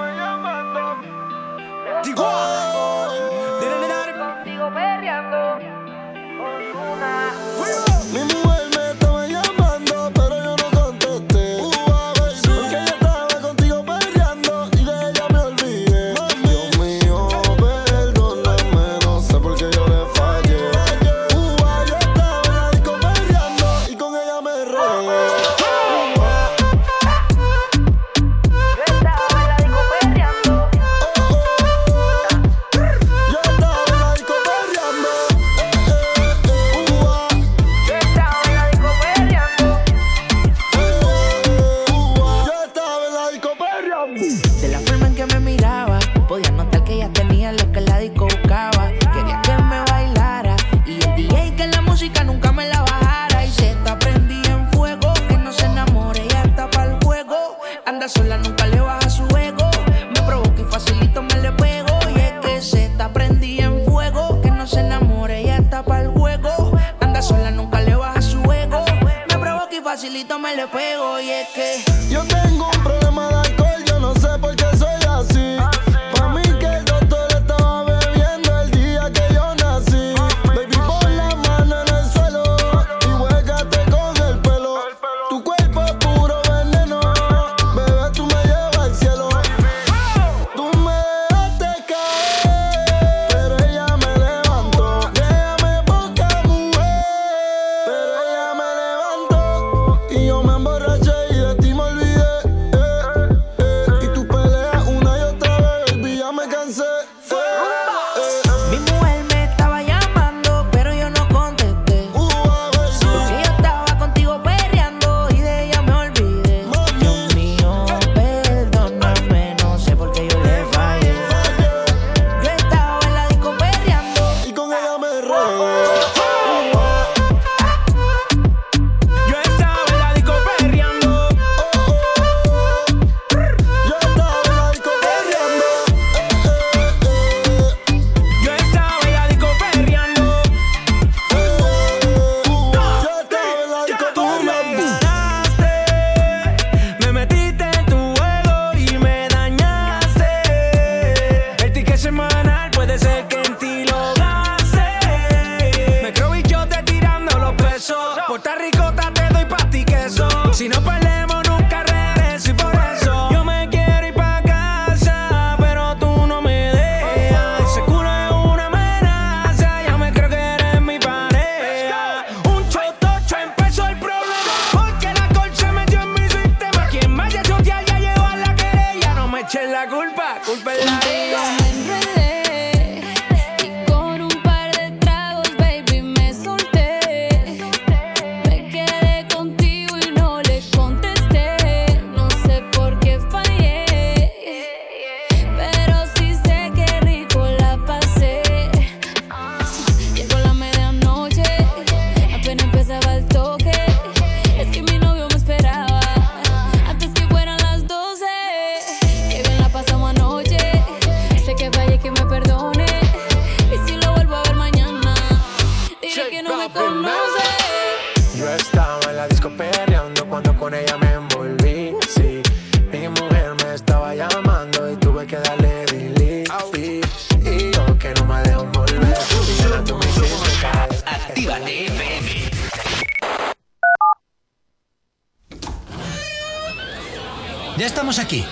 estamos aquí.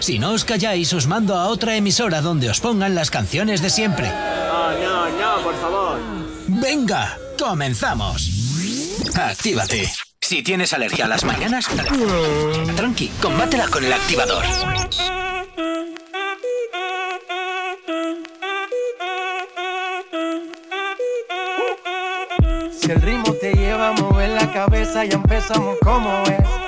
Si no os calláis, os mando a otra emisora donde os pongan las canciones de siempre. No, no, no, por favor. Venga, comenzamos. Actívate. Si tienes alergia a las mañanas, tranqui, combátela con el activador. Si el ritmo te lleva a mover la cabeza, ya empezamos como es.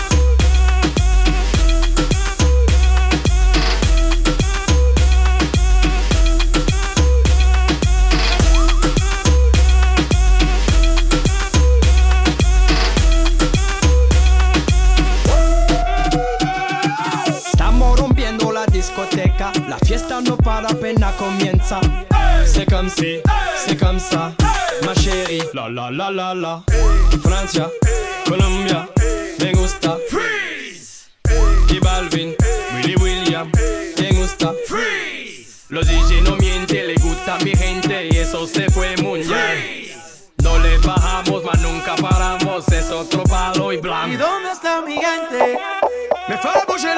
La fiesta no para apenas comienza. C'est comme si, c'est comme ça, ma chérie. La la la la la. Francia, Colombia, me gusta. Freeze. Y Balvin, Willy William, me gusta. Freeze. Los DJ no mienten, le gusta a mi gente y eso se fue muy bien. No le bajamos, mas nunca paramos, es otro palo y ¿Y blanco. dónde está mi gente? Me fait bouger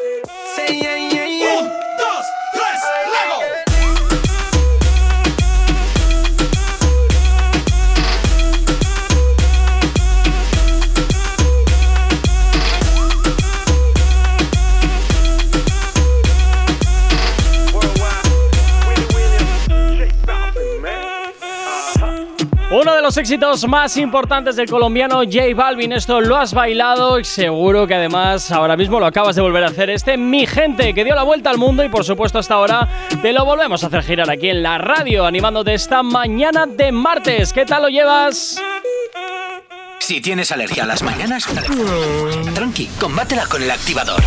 Say yeah, yeah, yeah. Uno de los éxitos más importantes del colombiano J Balvin. Esto lo has bailado y seguro que además ahora mismo lo acabas de volver a hacer. Este Mi Gente que dio la vuelta al mundo y por supuesto hasta ahora te lo volvemos a hacer girar aquí en la radio animándote esta mañana de martes. ¿Qué tal lo llevas? Si tienes alergia a las mañanas, tranqui, combátela con el activador.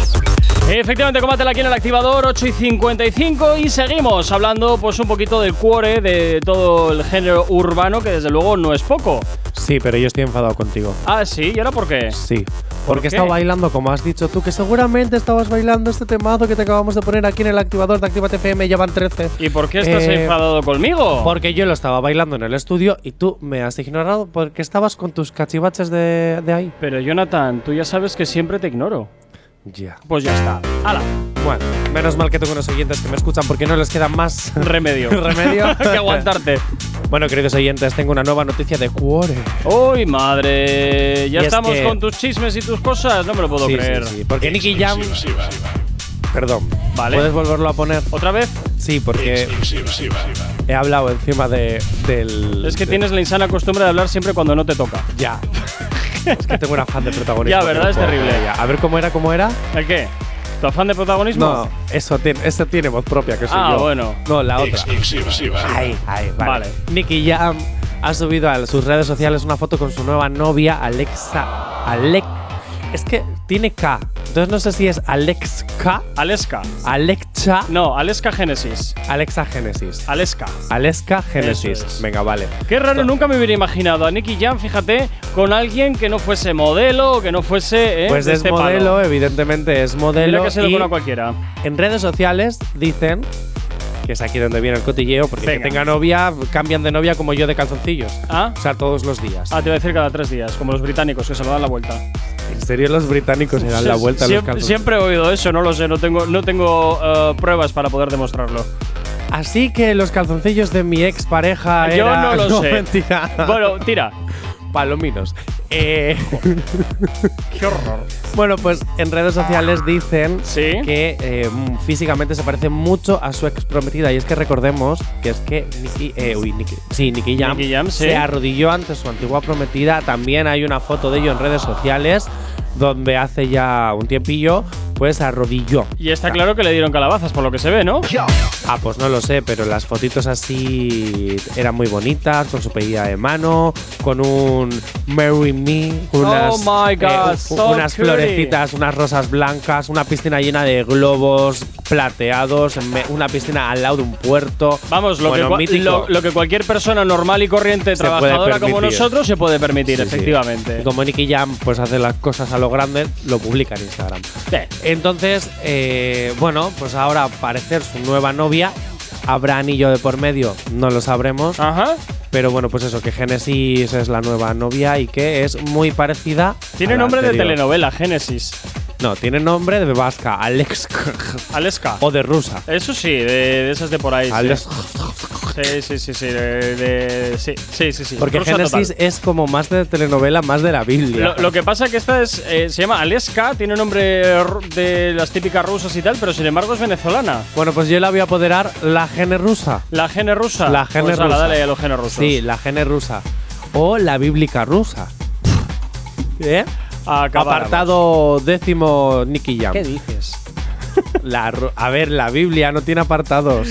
Efectivamente, combátela aquí en el activador 8 y 55 y seguimos hablando pues un poquito del cuore de todo el género urbano que desde luego no es poco. Sí, pero yo estoy enfadado contigo. Ah, sí, ¿y ahora por qué? Sí. ¿Por Porque he estado bailando, como has dicho tú, que seguramente estabas bailando este temazo que te acabamos de poner aquí en el activador de Actívate FM, llevan 13. ¿Y por qué estás Eh, enfadado conmigo? Porque yo lo estaba bailando en el estudio y tú me has ignorado porque estabas con tus cachivaches de, de ahí. Pero Jonathan, tú ya sabes que siempre te ignoro. Ya. Pues ya está. ¡Hala! Bueno, menos mal que tengo unos oyentes que me escuchan porque no les queda más Remedio. remedio que aguantarte. Bueno, queridos oyentes, tengo una nueva noticia de Cuore. ¡Uy, madre! ¿Ya Y es estamos que- con tus chismes y tus cosas? No me lo puedo Sí, sí, creer. sí, porque Nicky Jam. Perdón. Vale. ¿Puedes volverlo a poner? ¿Otra vez? Sí, porque he hablado encima de, del. Es que de- tienes la insana costumbre de hablar siempre cuando no te toca. Ya. es que tengo un afán de protagonismo. Ya, ¿verdad? Es terrible. ella. A ver cómo era, cómo era. ¿El qué? ¿Tu afán de protagonismo? No, eso tiene, eso tiene voz propia, que soy Ah, yo. bueno. No, la otra. Ay, ay, vale. Vale. Nicky Jam ha subido a sus redes sociales una foto con su nueva novia, Alexa. Alec. Es que tiene K. Entonces no sé si es Alexa. Aleska. Alexa. No, Aleska Genesis. Alexa Genesis. Aleska. Aleska Genesis. Es. Venga, vale. Qué raro, nunca me hubiera imaginado a Nicky Jam, fíjate, con alguien que no fuese modelo, que no fuese. ¿eh? Pues es este modelo, palo. evidentemente es modelo. Mira que se lo y cualquiera. En redes sociales dicen, que es aquí donde viene el cotilleo, porque Venga. que tenga novia, cambian de novia como yo de calzoncillos. ¿Ah? O sea, todos los días. Ah, te iba a decir cada tres días, como los británicos que se lo dan la vuelta. ¿En serio los británicos se dan la vuelta a los siempre, calzoncillos? siempre he oído eso, no lo sé, no tengo, no tengo eh, pruebas para poder demostrarlo. Así que los calzoncillos de mi ex pareja Yo no lo sé. mentira. Bueno, tira. Palominos. Eh, Qué horror. bueno, pues en redes sociales dicen ¿Sí? que eh, físicamente se parece mucho a su ex prometida. Y es que recordemos que es que Nicky, eh, uy, Nicky- sí, Nicky Jam, Nicky Jam, sí. se arrodilló ante su antigua prometida. También hay una foto de ello en redes sociales donde hace ya un tiempillo, pues arrodilló. Y está claro que le dieron calabazas, por lo que se ve, ¿no? Ah, pues no lo sé, pero las fotitos así eran muy bonitas, con su pedida de mano, con un Marry Con Oh my God, so unas florecitas, unas rosas blancas, una piscina llena de globos plateados, una piscina al lado de un puerto. Vamos, lo, Bueno, que, cua- mítico. lo, lo que cualquier persona normal y corriente, trabajadora como nosotros, se puede permitir, Sí, sí. efectivamente. Y como Nicky Jam pues hace las cosas a lo grande, lo publica en Instagram. Sí. Entonces, eh, bueno, pues ahora al parecer su nueva novia. ¿Habrá anillo de por medio? No lo sabremos. Ajá. Pero bueno, pues eso, que Genesis es la nueva novia y que es muy parecida. Tiene a la nombre de telenovela, Génesis. No, tiene nombre de vasca, Alex. Aleska. o de rusa. Eso sí, de, de esas de por ahí. Alex. Sí, sí, sí, sí. de- de- sí, sí, sí, sí. Porque Rusa Génesis total. es como más de telenovela, más de la Biblia. Lo, lo que pasa que esta es, eh, se llama Aleska, tiene nombre ru- de las típicas rusas y tal, pero sin embargo es venezolana. Bueno, pues yo la voy a apoderar la gene rusa. ¿La gene rusa? La gene Pues ala, rusa. dale a los genes rusos. Sí, la gene rusa. O la bíblica rusa. ¿Eh? Acabáramos. Apartado décimo Nicky Jam. ¿Qué dices? La ru- a ver, la Biblia no tiene apartados.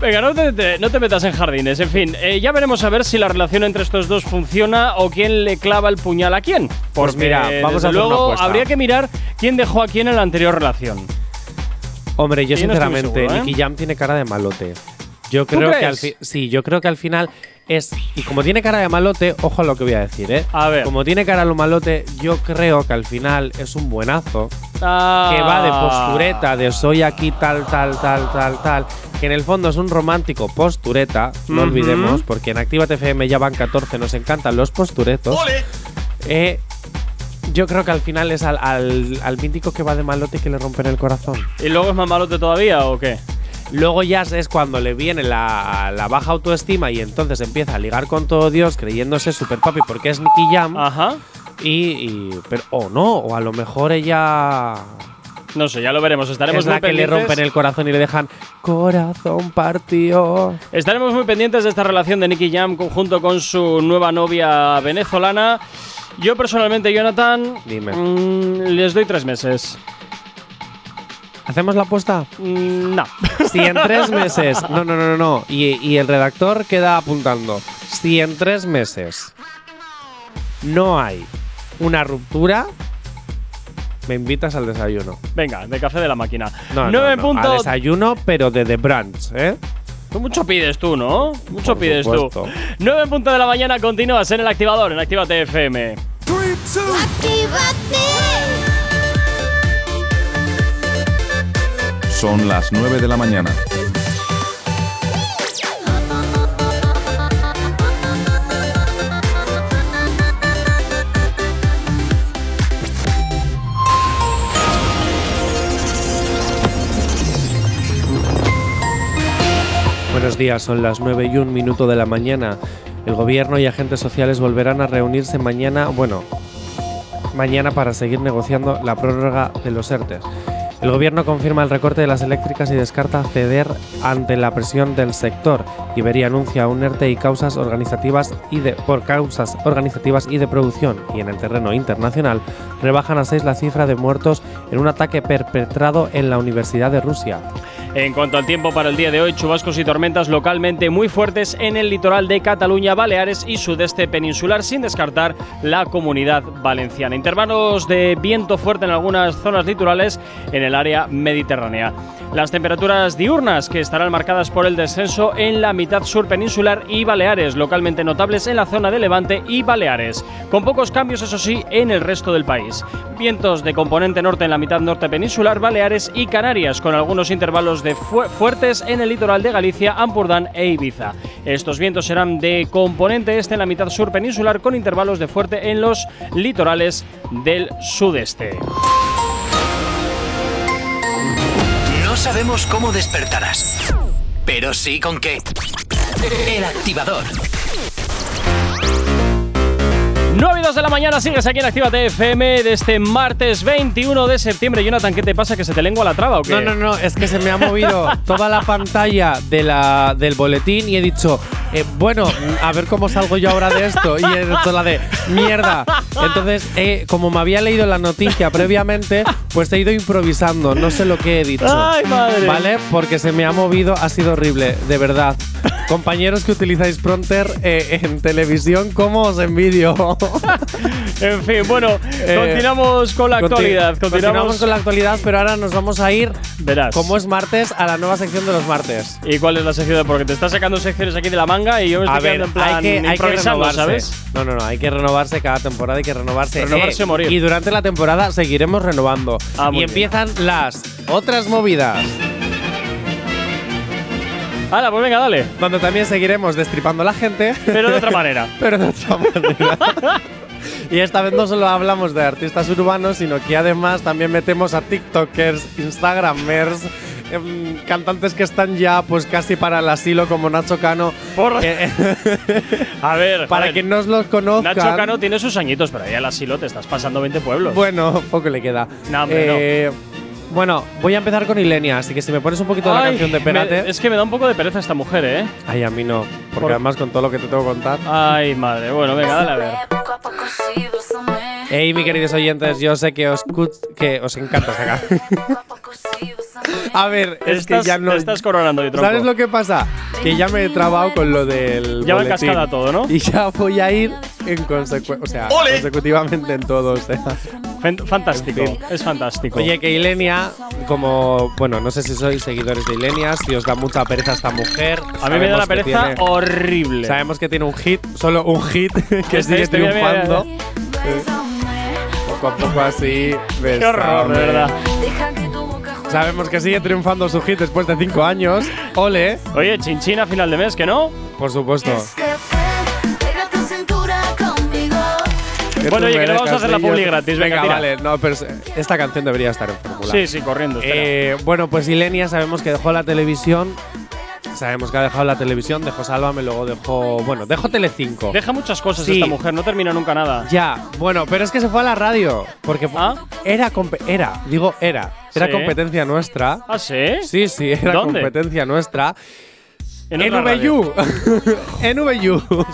Venga, no te, te- no te metas en jardines. En fin, eh, ya veremos a ver si la relación entre estos dos funciona o quién le clava el puñal a quién. Porque, Pues mira, vamos a hacer luego habría que mirar quién dejó a quién en la anterior relación. Hombre, yo no sinceramente, seguro, ¿eh? Nicky Jam tiene cara de malote. Yo creo que al sí, yo creo que al final es y como tiene cara de malote, ojo a lo que voy a decir, ¿eh? A ver. Como tiene cara de malote, yo creo que al final es un buenazo Ah. que va de postureta, de soy aquí tal, tal, tal, tal, tal, que en el fondo es un romántico postureta, no Ujú. olvidemos, porque en Activa FM ya van 14, nos encantan los posturetos. Eh, yo creo que al final es al, al, al mítico que va de malote que le rompen el corazón. ¿Y luego es más malote todavía o qué? Luego ya es cuando le viene la, la baja autoestima y entonces empieza a ligar con todo Dios creyéndose super papi porque es Nicky Jam. Ajá. Y, y- pero o no, o a lo mejor ella No sé, ya lo veremos. Estaremos es la muy que le rompen el corazón y le dejan corazón partido. Estaremos muy pendientes de esta relación de Nicky Jam junto con su nueva novia venezolana. Yo personalmente, Jonathan, Dime. mm, les doy tres meses. ¿Hacemos la apuesta? Mm, no. Si en tres meses. No, no, no, no, no. Y, y el redactor queda apuntando. Si en tres meses no hay una ruptura, me invitas al desayuno. Venga, de café de la máquina. No, Nueve no, no, puntos. Al desayuno, pero de The Brunch, ¿eh? Tú mucho pides tú, ¿no? Mucho Por pides supuesto. tú. 9 en punto de la mañana continúas en el activador, en Actívate FM. Son las 9 de la mañana. Buenos días, son las 9 y un minuto de la mañana. El gobierno y agentes sociales volverán a reunirse mañana, bueno, mañana para seguir negociando la prórroga de los ERTES. El gobierno confirma el recorte de las eléctricas y descarta ceder ante la presión del sector. Iberia anuncia un ERTE y causas organizativas y de, por causas organizativas y de producción. Y en el terreno internacional rebajan a seis la cifra de muertos en un ataque perpetrado en la Universidad de Rusia. En cuanto al tiempo para el día de hoy, chubascos y tormentas localmente muy fuertes en el litoral de Cataluña, Baleares y sudeste peninsular, sin descartar la comunidad valenciana. Intervalos de viento fuerte en algunas zonas litorales en el área mediterránea. Las temperaturas diurnas que estarán marcadas por el descenso en la mitad sur peninsular y Baleares, localmente notables en la zona de Levante y Baleares, con pocos cambios, eso sí, en el resto del país. Vientos de componente norte en la mitad norte peninsular, Baleares y Canarias, con algunos intervalos de fu- fuertes en el litoral de Galicia, Ampurdán e Ibiza. Estos vientos serán de componente este en la mitad sur peninsular, con intervalos de fuerte en los litorales del sudeste. No sabemos cómo despertarás, pero sí con qué. El activador. 9 y 2 de la mañana sigues aquí en Actívate FM de este martes 21 de septiembre. Jonathan, ¿qué te pasa? ¿Que se te lengua la traba o qué? No, no, no, es que se me ha movido toda la pantalla de la, del boletín y he dicho, eh, bueno, a ver cómo salgo yo ahora de esto. Y hecho la de mierda. Entonces, eh, como me había leído la noticia previamente, pues he ido improvisando. No sé lo que he dicho. ¡Ay, madre! ¿Vale? Porque se me ha movido, ha sido horrible, de verdad. Compañeros que utilizáis Pronter eh, en televisión, ¿cómo os envidio? En fin, bueno, Eh, continuamos con la actualidad. Continuamos Continuamos con la actualidad, pero ahora nos vamos a ir, Verás. como es martes, a la nueva sección de los martes. ¿Y cuál es la sección? Porque te estás sacando secciones aquí de la manga y yo me estoy A ver, quedando en plan hay que, hay que improvisando, renovarse. ¿sabes? No, no, no, hay que renovarse cada temporada, hay que renovarse. Eh, Renovarse o morir. Y durante la temporada seguiremos renovando. Ah, y bien. empiezan las otras movidas, Hala, pues venga, dale. donde también seguiremos destripando a la gente. Pero de otra manera. pero de otra manera. Y esta vez no solo hablamos de artistas urbanos, sino que además también metemos a TikTokers, Instagramers, em, cantantes que están ya pues casi para el asilo como Nacho Cano. Por- Eh, A ver, para a ver, que no os los conozcan. Nacho Cano tiene sus añitos, pero ahí al asilo te estás pasando 20 pueblos. Bueno, poco le queda. No, hombre, Eh, Bueno, voy a empezar con Ilenia, así que si me pones un poquito de la canción de Pérate. me- es que me da un poco de pereza esta mujer, ¿eh? Ay, a mí no, porque Por- además con todo lo que te tengo que contar. Ay, madre. Bueno, venga, dale a ver. Hey, mis queridos oyentes, yo sé que os, que os encanta esta canción. A ver, es Estás, que ya no. te estás coronando, y tronco. ¿Sabes lo que pasa? Que ya me he trabado con lo del. Ya va cascada todo, ¿no? Y ya voy a ir en consecu o sea, consecutivamente en todo. o sea. Fan- Fantástico, En fin. es fantástico. Oye, que Ilenia, como. Bueno, no sé si sois seguidores de Ilenia, si os da mucha pereza esta mujer. a mí me da una pereza tiene- horrible. Sabemos que tiene un hit, solo un hit, que Este, sigue este, mira, mira, triunfando. Eh, Poco a poco así. Qué horror, de verdad. Sabemos que sigue triunfando su hit después de cinco años. Ole, Oye, chinchina a final de mes, ¿que no? por supuesto. Pega tu cintura conmigo. Que Bueno, oye, que no vamos a hacer la publi gratis, venga, tira. vale. No, pero es- esta canción debería estar en fórmula. Sí, sí, corriendo. Eh, bueno, pues Ilenia sabemos que dejó la televisión. Sabemos que ha dejado la televisión, dejó Sálvame, luego dejó. Bueno, dejó Telecinco. Deja muchas cosas Sí. esta mujer, no termina nunca nada. Ya, bueno, pero es que se fue a la radio. Porque fu- ¿Ah? era, compe- era, digo, era. Era Sí. competencia nuestra. ¿Ah, sí? Sí, sí, era ¿Dónde? competencia nuestra. En En, otra radio. VU. en VU.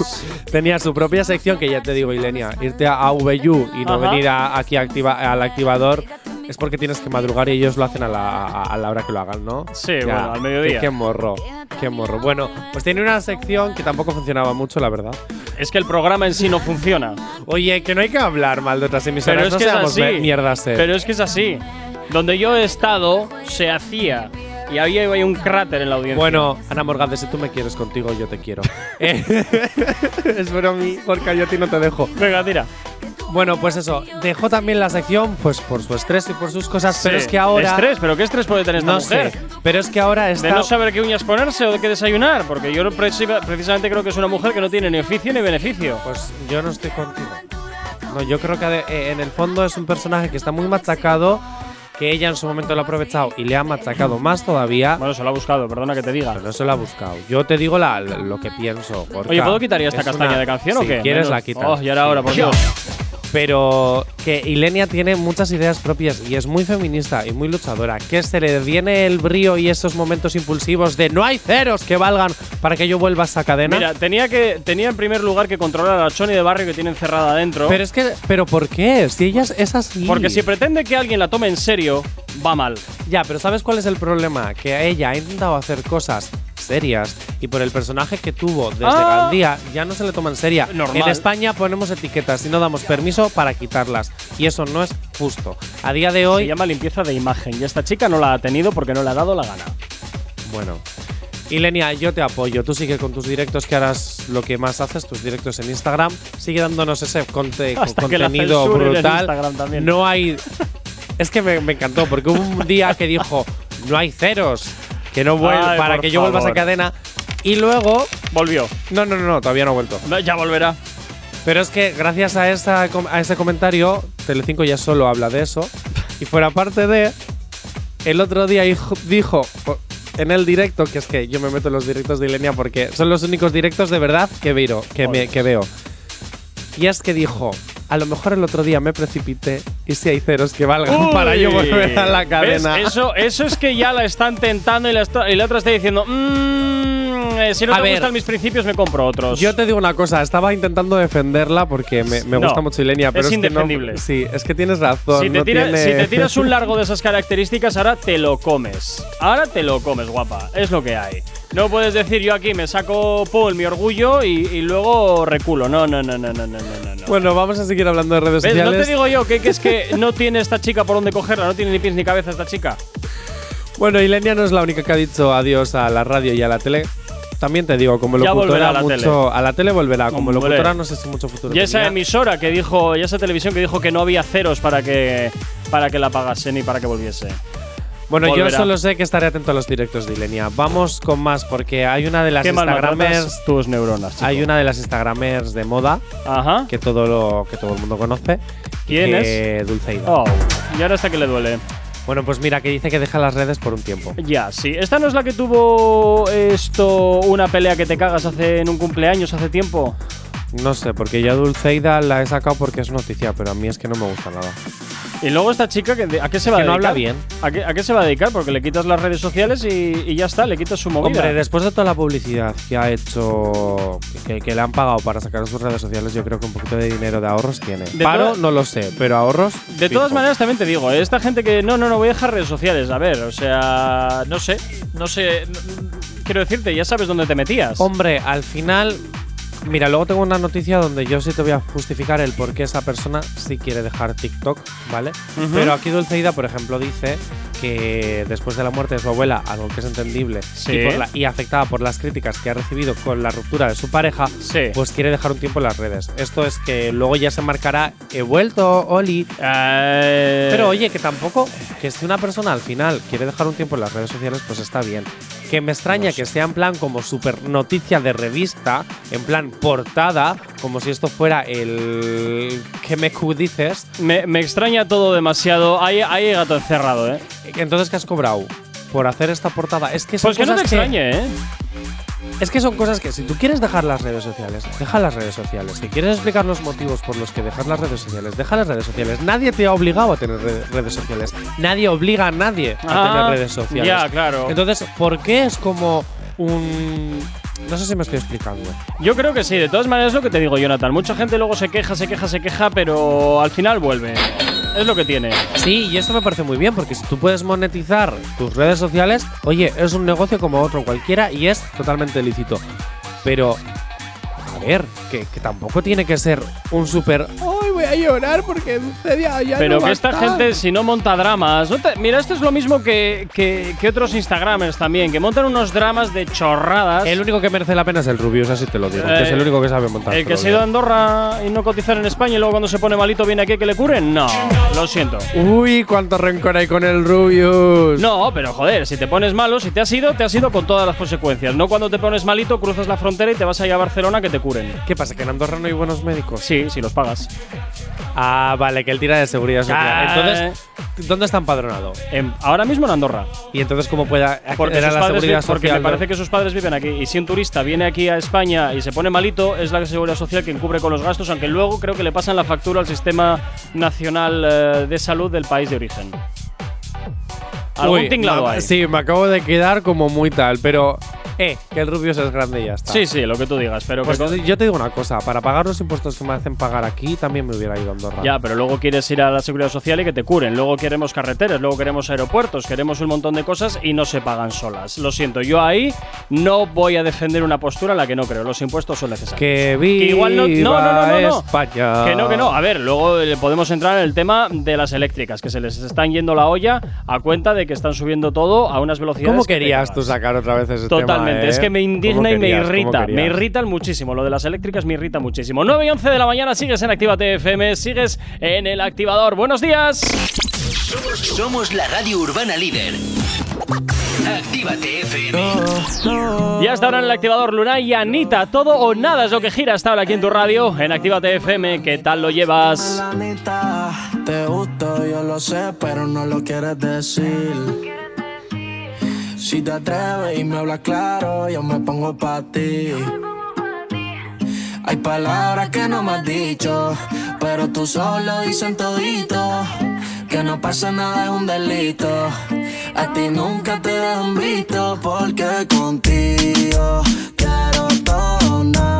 Tenía su propia sección, que ya te digo, Ilenia, irte a, a VU y no Ajá. venir a- aquí a activa- al activador es porque tienes que madrugar y ellos lo hacen a la, a- a la hora que lo hagan, ¿no? Sí, bueno, al mediodía. Qué, qué morro, qué morro. Bueno, pues tiene una sección que tampoco funcionaba mucho, la verdad. Es que el programa en sí no funciona. Oye, que no hay que hablar mal de otras emisoras, Pero es no que es seamos así. me- mierdas. eh. Pero es que es así. Donde yo he estado, se hacía. Y ahí hay un cráter en la audiencia. Bueno, Ana Morgade, si tú me quieres contigo, yo te quiero. Eh, es mí, porque yo a ti no te dejo. Venga, tira. Bueno, pues eso, dejó también la sección pues por su estrés y por sus cosas, pero Sí. es que ahora Estrés, pero ¿qué estrés puede tener esta no mujer? sé, pero es que ahora está De no saber qué uñas ponerse o de qué desayunar, porque yo preci- precisamente creo que es una mujer que no tiene ni oficio ni beneficio. pues yo no estoy contigo. No, yo creo que eh, en el fondo es un personaje que está muy machacado, que ella en su momento lo ha aprovechado y le ha machacado más todavía. Bueno, se lo ha buscado, perdona que te diga. Pero no se lo ha buscado. Yo te digo la- lo que pienso. Gorka. Oye, ¿puedo quitar ya esta Es castaña una- de canción o si qué? quieres Menos- la quitas. Oh, y ahora, ahora, por. Dios. Pero que Ilenia tiene muchas ideas propias y es muy feminista y muy luchadora. Que se le viene el brío y esos momentos impulsivos de no hay ceros que valgan para que yo vuelva a esta cadena. Mira, tenía que tenía en primer lugar que controlar a la Choni de barrio que tiene encerrada adentro. pero es que, ¿pero por qué? Si ella es- así. porque si pretende que alguien la tome en serio, va mal. Ya, pero ¿sabes cuál es el problema? Que ella ha intentado hacer cosas serias y por el personaje que tuvo desde Ah. Gandía ya no se le toma en. Normal. En España ponemos etiquetas y no damos permiso para quitarlas y eso no es justo. A día de Se hoy, llama limpieza de imagen y esta chica no la ha tenido porque no le ha dado la gana. bueno. Ilenia, yo te apoyo. Tú sigue con tus directos que harás lo que más haces, tus directos en Instagram. Sigue dándonos ese conte- Hasta contenido brutal. No hay. Es que me, me encantó porque hubo un día que dijo: No hay ceros. Que no vuelva Ay, para por que yo vuelva a esa favor. cadena. Y luego. Volvió. No, no, no, no, todavía no ha vuelto. No, Ya volverá. Pero es que gracias a, esa, com- a ese comentario, Telecinco ya solo habla de eso. Y fuera parte de. El otro día hijo- dijo o- en el directo, que es que yo me meto en los directos de Ilenia porque son los únicos directos de verdad que veo. Que, me- que veo. Y es que dijo. A lo mejor el otro día me precipité y si hay ceros que valgan para yo volver a la ¿Ves? cadena. Eso, eso es que ya la están tentando y la, está- y está diciendo, "Mm, eh, si no A te ver. gustan mis principios, me compro otros. Yo te digo una cosa, estaba intentando defenderla porque me, me No, gusta mucho Ilenia, pero es es, que no- indefendible. sí, es que tienes razón. si, te no tira- tiene- si te tiras un largo de esas características, ahora te lo comes. Ahora te lo comes, guapa. Es lo que hay. No puedes decir yo aquí me saco Paul mi orgullo y, y luego reculo. No, no, no, no, no, no, no. no. Bueno, vamos a seguir hablando de redes ¿Ves? No sociales. te digo yo que, que es que no tiene esta chica por dónde cogerla, no tiene ni pies ni cabeza esta chica. Bueno, Ilenia no es la única que ha dicho adiós a la radio y a la tele. También te digo, como Ya locutora a la mucho tele. a la tele volverá, como Hombre. locutora no sé si mucho futuro. Y esa emisora que dijo, y esa televisión que dijo que no había ceros para que para que la pagasen y para que volviese. Bueno, volverá. yo solo sé que estaré atento a los directos de Ilenia. Vamos con más porque hay una de las Qué Instagramers tus neuronas. chico. hay una de las Instagramers de moda Ajá. que todo lo que todo el mundo conoce. ¿Quién es? Dulceida. Oh, y ahora está que le duele. Bueno, pues mira, que dice que deja las redes por un tiempo. Ya, sí. Esta no es la que tuvo esto una pelea que te cagas hace en un cumpleaños hace tiempo. No sé, porque yo a Dulceida la he sacado porque es noticia, pero a mí es que no me gusta nada. Y luego esta chica ¿a qué se va Que a no dedicar? habla bien. ¿A qué, a qué se va a dedicar? Porque le quitas las redes sociales y, y ya está, le quitas su movida. Hombre, después de toda la publicidad que ha hecho, que, que le han pagado para sacar sus redes sociales, yo creo que un poquito de dinero de ahorros tiene. De Paro, no lo sé, pero ahorros. De fijo. todas maneras, también te digo, ¿eh? esta gente que no, no, no voy a dejar redes sociales. A ver, o sea, no sé, no sé. no- quiero decirte, ya sabes dónde te metías. Hombre, al final. Mira, luego tengo una noticia donde yo sí te voy a justificar el por qué esa persona sí quiere dejar TikTok, ¿vale? Pero aquí Dulceida, por ejemplo, dice que después de la muerte de su abuela, algo que es entendible, Sí. y, por la- y afectada por las críticas que ha recibido con la ruptura de su pareja, Sí. pues quiere dejar un tiempo en las redes. Esto es que luego ya se marcará, he vuelto, Oli. Eh, Pero oye, que tampoco, que si una persona al final quiere dejar un tiempo en las redes sociales, pues está bien. Que me extraña que sea en plan como super noticia de revista, en plan portada, como si esto fuera el que me dices. Me, me extraña todo demasiado. Hay, hay gato encerrado, ¿eh? Entonces, ¿qué has cobrado? Por hacer esta portada. Es que son Pues que no te extrañe, ¿eh? Es que son cosas que si tú quieres dejar las redes sociales, deja las redes sociales. Si quieres explicar los motivos por los que dejas las redes sociales, deja las redes sociales. Nadie te ha obligado a tener re- redes sociales. Nadie obliga a nadie a Ah, tener redes sociales. ya, claro. Entonces, ¿por qué es como un no sé si me estoy explicando. Yo creo que sí, de todas maneras es lo que te digo, Jonathan. Mucha gente luego se queja, se queja, se queja, pero al final vuelve. Es lo que tiene. Sí, y esto me parece muy bien, porque si tú puedes monetizar tus redes sociales, oye, es un negocio como otro cualquiera y es totalmente lícito. Pero, ver, que, que tampoco tiene que ser un súper. ¡Ay, voy a llorar porque Dulcedia ya Pero no que esta estar". gente, si no monta dramas. no te- mira, esto es lo mismo que, que, que otros Instagramers también, que montan unos dramas de chorradas. El único que merece la pena es el Rubius, así te lo digo. que es el Eh, único que sabe montar. El que se ha ido a Andorra y no cotizar en España y luego cuando se pone malito viene aquí que le curen. No, lo siento. Uy, cuánto rencor hay con el Rubius. No, pero joder, si te pones malo, si te has ido, te has ido con todas las consecuencias. No cuando te pones malito, cruzas la frontera y te vas a ir a Barcelona que te curen. ¿Qué pasa? ¿Que en Andorra no hay buenos médicos? Sí, si los pagas. Ah, vale, que él tira de seguridad social. Ah, Entonces, ¿dónde está empadronado? En- ahora mismo en Andorra. Y entonces, ¿cómo puede acceder Porque, a sus la padres seguridad vi- porque social? me parece que sus padres viven aquí. Y si un turista viene aquí a España y se pone malito, es la seguridad social quien cubre con los gastos, aunque luego creo que le pasan la factura al sistema nacional eh, de salud del país de origen. Algún Uy, tinglado ma- hay. Sí, me acabo de quedar como muy tal, pero. Eh, que el Rubius es grande y ya está. Sí, sí, lo que tú digas, pero Pues que- yo te- yo te digo una cosa, para pagar los impuestos que me hacen pagar aquí, también me hubiera ido a Andorra. Ya, pero luego quieres ir a la seguridad social y que te curen. Luego queremos carreteras, luego queremos aeropuertos, queremos un montón de cosas y no se pagan solas. Lo siento, yo ahí no voy a defender una postura en la que no creo. Los impuestos son necesarios. Que Que igual no, no, no, no, no. España. Que no, que no. A ver, luego eh, podemos entrar en el tema de las eléctricas, que se les están yendo la olla a cuenta de que están subiendo todo a unas velocidades. ¿Cómo que querías cagas. tú sacar otra vez ese Totalmente, tema, eh? es que me indigna ¿Cómo y me irrita. Me irritan muchísimo. Lo de las eléctricas me irrita muchísimo. 9 y 11 de la mañana sigues en Actívate FM, sigues en el activador. Buenos días. Somos la radio urbana líder. Actívate FM. Y hasta ahora en el activador Luna y Anita. Todo o nada es lo que gira hasta ahora aquí en tu radio, en Actívate FM. ¿Qué tal lo llevas? Anita, te gusto, yo lo sé, pero no lo quieres decir. Si te atreves y me hablas claro, yo me pongo pa' ti. Hay palabras que no me has dicho, pero tú solo dicen todito. Que no pasa nada es un delito. A ti nunca te dejan visto, porque contigo quiero todo nada.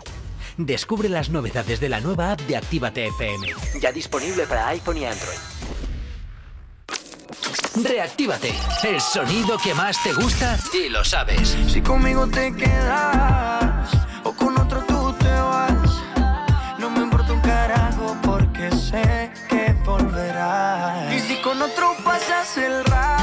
Descubre las novedades de la nueva app de Actívate FM. Ya disponible para iPhone y Android. Reactívate. El sonido que más te gusta y lo sabes. Si conmigo te quedas o con otro tú te vas, no me importa un carajo porque sé que volverás. Y si con otro pasas el rato,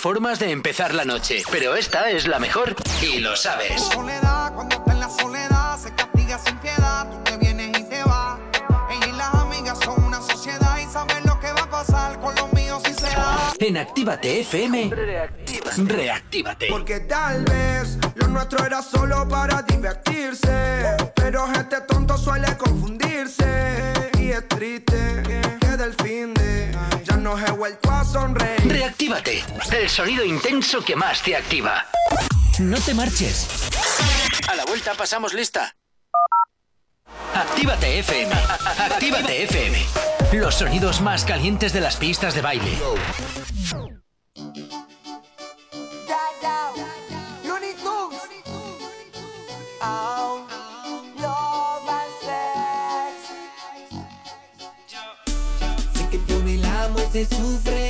formas de empezar la noche, pero esta es la mejor y lo sabes. soledad, cuando está en la soledad, se castiga sin piedad. Tú te vienes y te vas. Ella y las amigas son una sociedad y saben lo que va a pasar con los míos si se da. En Actívate FM, reactívate. Porque tal vez lo nuestro era solo para divertirse. Pero gente tonto suele confundirse. Y es triste que del fin de he vuelto a sonreír. Reactívate. El sonido intenso que más te activa. No te marches. A la vuelta pasamos lista. Actívate FM. Actívate FM. Los sonidos más calientes de las pistas de baile. Se sufre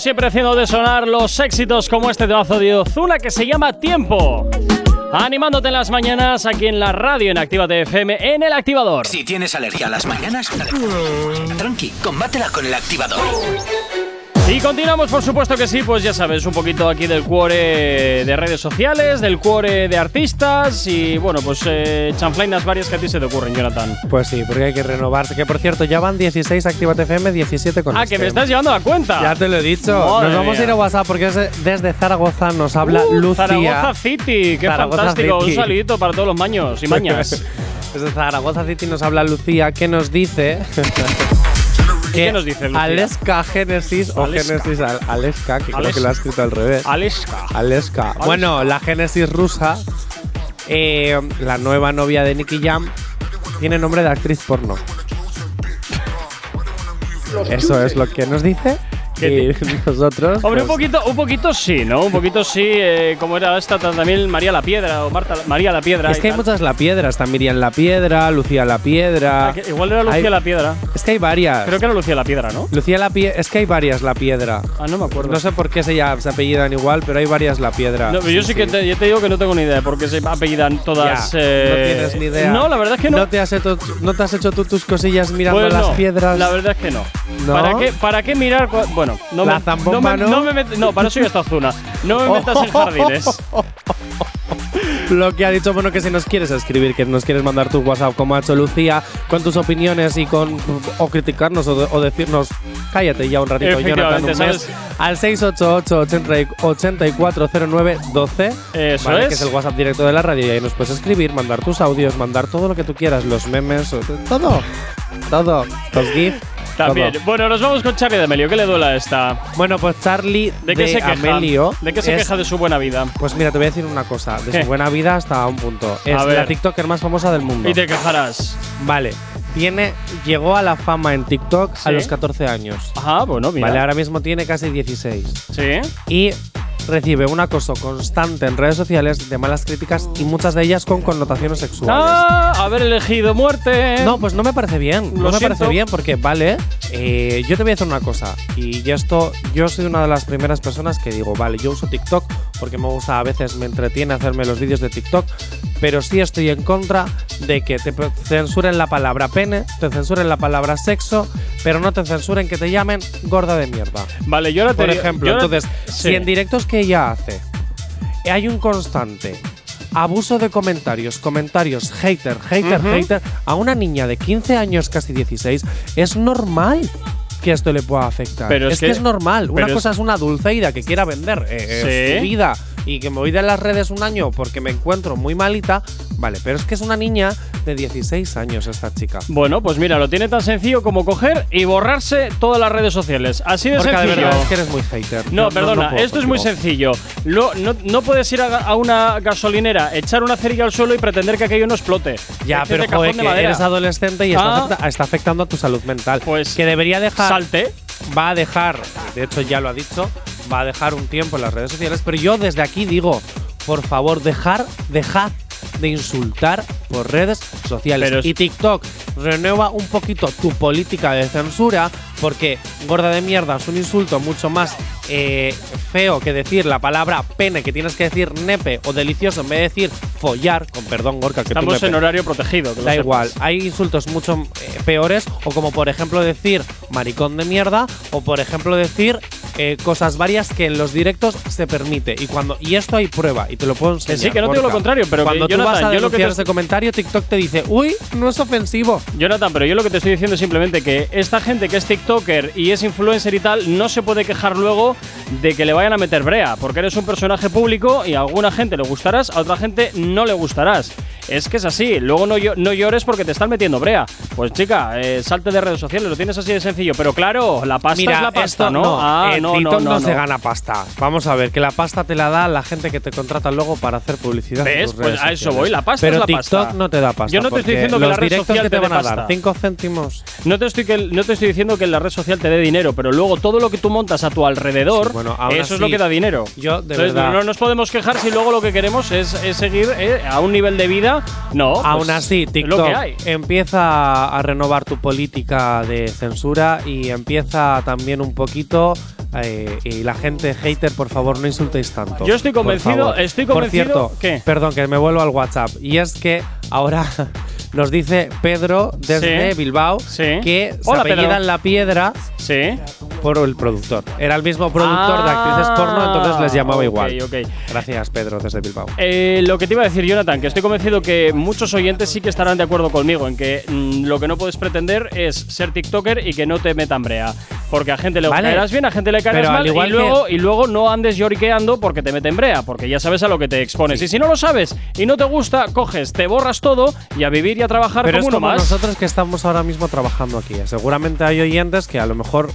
Siempre, haciendo de sonar los éxitos como este temazo de Ozuna que se llama Tiempo. Animándote en las mañanas aquí en la radio en Actívate FM en el activador. Si tienes alergia a las mañanas, tranqui, combátela con el activador. Y continuamos, por supuesto que sí, pues ya sabes, un poquito aquí del cuore de redes sociales, del cuore de artistas y bueno, pues eh, chanflainas varias que a ti se te ocurren, Jonathan. Pues sí, porque hay que renovarse. Que por cierto, ya van 16 Actívate FM, 17 con Ah, este. que me estás llevando la cuenta. Ya te lo he dicho. Madre nos vamos a ir a WhatsApp porque es de- desde Zaragoza nos habla Uh, Lucía. Zaragoza City, qué Zaragoza fantástico. City. Un saludito para todos los maños y mañas. Desde Zaragoza City nos habla Lucía que nos dice. qué nos dice Lucía? Aleska Genesis o Aleska. Genesis Al- Aleska, que creo que lo ha escrito al revés. Aleska. Aleska. Bueno, la Genesis rusa, eh, la nueva novia de Nicky Jam, tiene nombre de actriz porno. Eso es lo que nos dice. Y nosotros. Hombre, un pues, poquito, un poquito sí, ¿no? Un poquito sí, eh, como era esta también María la Piedra o Marta María la Piedra. Es que hay tal. muchas La Piedra. Está Miriam La Piedra, Lucía La Piedra. Ah, que igual era Lucía Hay- la Piedra. Es que hay varias. Creo que era Lucía la Piedra, ¿no? Lucía La Piedra. Es que hay varias La Piedra. Ah, no me acuerdo. No sé por qué se, se apellidan igual, pero hay varias La Piedra. No, pero yo sí, que te, yo te digo que no tengo ni idea de por qué se apellidan todas. Ya, eh, no tienes ni idea. No, la verdad es que no. te has hecho, no te has hecho tú tus cosillas mirando Pues las no, piedras. La verdad es que no. ¿No? ¿Para qué, ¿Para qué mirar? Bueno, no La me, zambomba, no, me, ¿no? no me met- no, para eso ya está Zuna. No me metas en jardines. Lo que ha dicho, bueno, que si nos quieres escribir, que nos quieres mandar tu WhatsApp como ha hecho Lucía, con tus opiniones y con. o criticarnos o, o decirnos, cállate ya un ratito, Jonathan, un mes, al 688-840912. Eso ¿vale? es. Que es el WhatsApp directo de la radio y ahí nos puedes escribir, mandar tus audios, mandar todo lo que tú quieras, los memes, todo. Todo. Los GIF. También. todo. Bueno, nos vamos con Charlie de Amelio. ¿Qué le duela esta? Bueno, pues Charlie ¿De qué se queja? Amelio ¿De qué se es- queja de su buena vida? Pues mira, te voy a decir una cosa. De ¿Qué? su buena vida hasta un punto. Es A ver. la TikToker más famosa del mundo. Y te quejarás. Vale. Tiene, llegó a la fama en TikTok a los 14 años. Ajá, bueno, mira. Vale, ahora mismo tiene casi 16. Sí. Y recibe un acoso constante en redes sociales de malas críticas y muchas de ellas con connotaciones sexuales. Ah, haber elegido muerte. No, pues no me parece bien. Lo no me siento. parece bien porque, vale, eh, yo te voy a decir una cosa. Y esto, yo soy una de las primeras personas que digo, vale, yo uso TikTok porque me gusta, a veces me entretiene hacerme los vídeos de TikTok, pero sí estoy en contra de que te censuren la palabra pene, te censuren la palabra sexo, pero no te censuren que te llamen gorda de mierda. Vale, yo ahora te Por ejemplo, yo ahora- entonces, sí. si en directos que ella hace hay un constante abuso de comentarios, comentarios hater, hater, hater, a una niña de 15 años, casi 16, es normal que esto le pueda afectar. Pero es, es que, que- es normal. Una pero es- cosa es, una dulceida que quiera vender eh, eh, Sí. su vida y que me voy de las redes un año porque me encuentro muy malita. Vale, pero es que es una niña de 16 años esta chica. Bueno, pues mira, lo tiene tan sencillo como coger y borrarse todas las redes sociales. Así de Porque de verdad es que eres muy hater. No, Yo perdona, esto es muy sencillo. Lo- no, no puedes ir a, a una gasolinera, echar una cerilla al suelo y pretender que aquello no explote. Ya, pero joder, que eres adolescente y está, Ah. está afectando a tu salud mental. Pues que debería dejar. salte. Va a dejar, de hecho ya lo ha dicho, va a dejar un tiempo en las redes sociales, pero yo desde aquí digo, por favor, dejar, dejad de insultar por redes sociales. Pero y TikTok renueva un poquito tu política de censura, porque gorda de mierda es un insulto mucho más eh, feo que decir la palabra pene, que tienes que decir nepe o delicioso en vez de decir follar, con perdón, Gorka, que Estamos en horario protegido. que Da sepas. igual, hay insultos mucho eh, peores, o como por ejemplo decir maricón de mierda, o por ejemplo decir eh, cosas varias que en los directos se permite. Y cuando y esto hay prueba, y te lo puedo enseñar. sí, que no te digo lo contrario, pero que, cuando tú Jonathan, vas a yo lo que te- ese comentario, TikTok te dice, uy, no es ofensivo. Jonathan, pero yo lo que te estoy diciendo es simplemente que esta gente que es TikToker y es influencer y tal, no se puede quejar luego de que le vayan a meter brea, porque eres un personaje público y a alguna gente le gustarás, a otra gente no le gustarás. Es que es así, luego no, no llores porque te están metiendo brea. Pues chica, eh, salte de redes sociales, lo tienes así de sencillo, pero claro, la pasta Mira, es la pasta, esto ¿no? Ah, en no, TikTok no, no, se no. gana pasta. Vamos a ver, que la pasta te la da la gente que te contrata luego para hacer publicidad. en ¿Ves? Pues a eso sociales. voy, la pasta Pero es la TikTok pasta. no te da pasta. Yo no te estoy diciendo que la red social que te, te dé van a dar pasta. 5 céntimos. No te, estoy que, no te estoy diciendo que la red social te dé dinero, pero luego todo lo que tú montas a tu alrededor, Sí, bueno, eso es lo que da dinero. Yo, de Entonces, verdad. no nos podemos quejar si luego lo que queremos es, es seguir eh, a un nivel de vida. No. pues, Aún así, TikTok Lo que hay. empieza a renovar tu política de censura y empieza también un poquito. eh, y la gente hater, por favor, no insultéis tanto. Yo estoy por convencido- estoy Por convencido cierto, ¿qué? perdón, que me vuelvo al WhatsApp. Y es que ahora nos dice Pedro desde Sí. Bilbao Sí. que se Hola, Pedro. la piedra Sí. por el productor. Era el mismo productor de Ah, actrices porno, entonces les llamaba igual. Gracias, Pedro, desde Bilbao. Eh, lo que te iba a decir, Jonathan, que estoy convencido que muchos oyentes sí que estarán de acuerdo conmigo en que mm, lo que no puedes pretender es ser TikToker y que no te metan brea. Porque a gente le Vale. caerás bien, a gente le caerás Pero mal igual y que- luego, y luego no andes lloriqueando porque te meten brea, porque ya sabes a lo que te expones. Y si no lo sabes y no te gusta, coges, te borras todo y a vivir a trabajar Pero como es uno como más. nosotros que estamos ahora mismo trabajando aquí. Seguramente hay oyentes que a lo mejor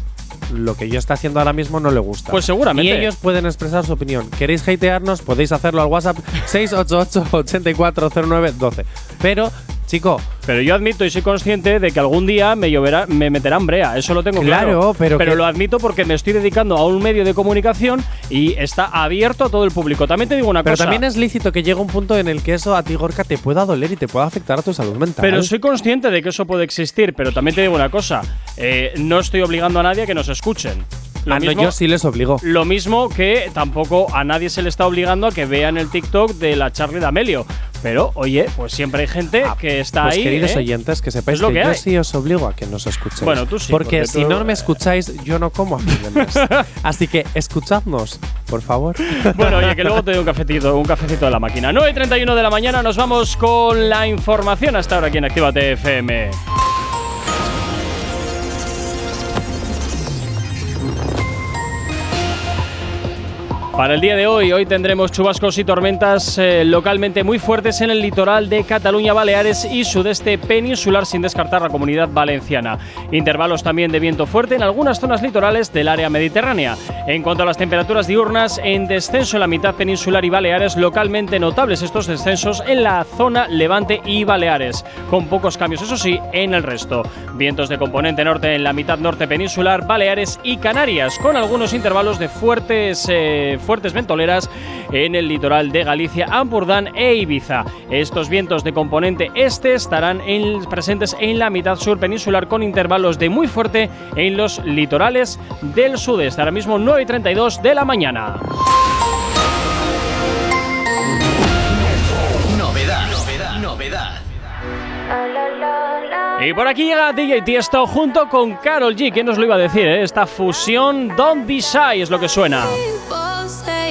lo que yo estoy haciendo ahora mismo no le gusta. Pues seguramente. Y ellos pueden expresar su opinión. ¿Queréis hatearnos? Podéis hacerlo al WhatsApp 688-840912. Pero, chico, Pero yo admito y soy consciente de que algún día me lloverá, me meterán brea, eso lo tengo claro. Claro, pero que- lo admito porque me estoy dedicando a un medio de comunicación y está abierto a todo el público. También te digo una pero cosa. también es lícito que llegue un punto en el que eso a ti, Gorka, te pueda doler y te pueda afectar a tu salud mental. Pero soy consciente de que eso puede existir, pero también te digo una cosa, eh, no estoy obligando a nadie a que nos escuchen. Ah, no, yo sí les obligo. Lo mismo que tampoco a nadie se le está obligando a que vean el TikTok de la Charlie D'Amelio. Pero, oye, pues siempre hay gente que está Pues ahí. queridos ¿eh? oyentes, que sepáis lo que, que yo sí os obligo a que nos escuchéis. Bueno, tú sí, Porque, porque si tú- no me escucháis, yo no como a fin de mes. Así que escuchadnos, por favor. Bueno, oye, que luego te doy un cafecito, un cafecito de la máquina. 9 y 31 de la mañana nos vamos con la información hasta ahora aquí en Actívate FM. Para el día de hoy, hoy tendremos chubascos y tormentas eh, localmente muy fuertes en el litoral de Cataluña, Baleares y sudeste peninsular, sin descartar la comunidad valenciana. Intervalos también de viento fuerte en algunas zonas litorales del área mediterránea. En cuanto a las temperaturas diurnas, en descenso en la mitad peninsular y Baleares, localmente notables estos descensos en la zona Levante y Baleares, con pocos cambios, eso sí, en el resto. Vientos de componente norte en la mitad norte peninsular, Baleares y Canarias, con algunos intervalos de fuertes, eh, fuertes ventoleras en el litoral de Galicia, Ampurdán e Ibiza. Estos vientos de componente este estarán en- presentes en la mitad sur peninsular con intervalos de muy fuerte en los litorales del sudeste. Ahora mismo 9 y 32 de la mañana. Novedad, novedad, novedad. Y por aquí llega DJ Tiesto junto con Carol G. ¿Quién nos lo iba a decir? eh? Esta fusión Don't Be Shy es lo que suena.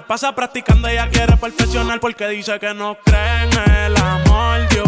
Se pasa practicando, ella quiere perfeccionar. Porque dice que no cree en el amor de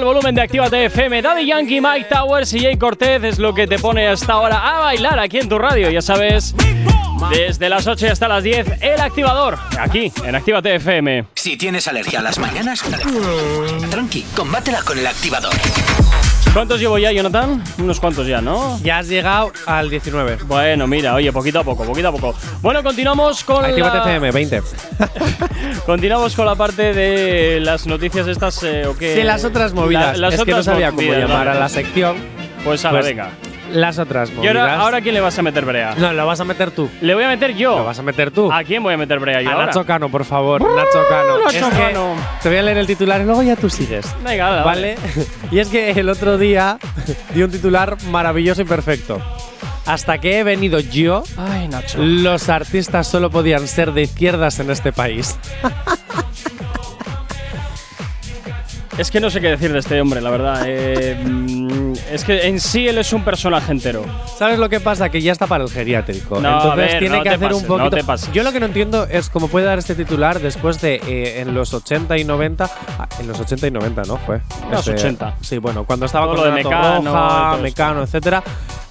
el volumen de Actívate FM. Daddy Yankee, Mike Towers y Jay Cortez es lo que te pone hasta ahora a bailar aquí en tu radio, ya sabes. Desde las 8 hasta las 10, el activador, aquí en Actívate FM. Si tienes alergia a las mañanas, tranqui, combátela con el activador. ¿Cuántos llevo ya, Jonathan? Unos cuantos ya, ¿no? Ya has llegado al 19. Bueno, mira, oye, poquito a poco, poquito a poco. Bueno, continuamos con Actívate la... FM, 20. Continuamos con la parte de las noticias estas eh, o qué. Sí, las otras movidas. La- las es que no sabía cómo movidas, llamar a la sección. Pues a Pues, venga. Las otras ¿Y movidas. ahora, ahora quién le vas a meter brea? No, lo vas a meter tú. Le voy a meter yo. Lo vas a meter tú. ¿A quién voy a meter brea yo A ahora? Nacho Cano, por favor. Nacho Cano. Nacho Es que te voy a leer el titular y luego ya tú sigues. Venga, dale, ¿Vale? y es que el otro día dio un titular maravilloso y perfecto. Hasta que he venido yo, Ay, Nacho. los artistas solo podían ser de izquierdas en este país. Es que no sé qué decir de este hombre, la verdad. Eh, mm, es que en sí él es un personaje entero. ¿Sabes lo que pasa? Que ya está para el geriátrico. No, Entonces ver, tiene no que hacer pases, un no poquito. te pases. Yo lo que no entiendo es cómo puede dar este titular después de eh, en los 80 y 90. ah, en los 80 y 90, ¿no? Fue. Los Este, 80. Sí, bueno, cuando estaba Todo con lo de Mecano Roja. Mecano, etcétera.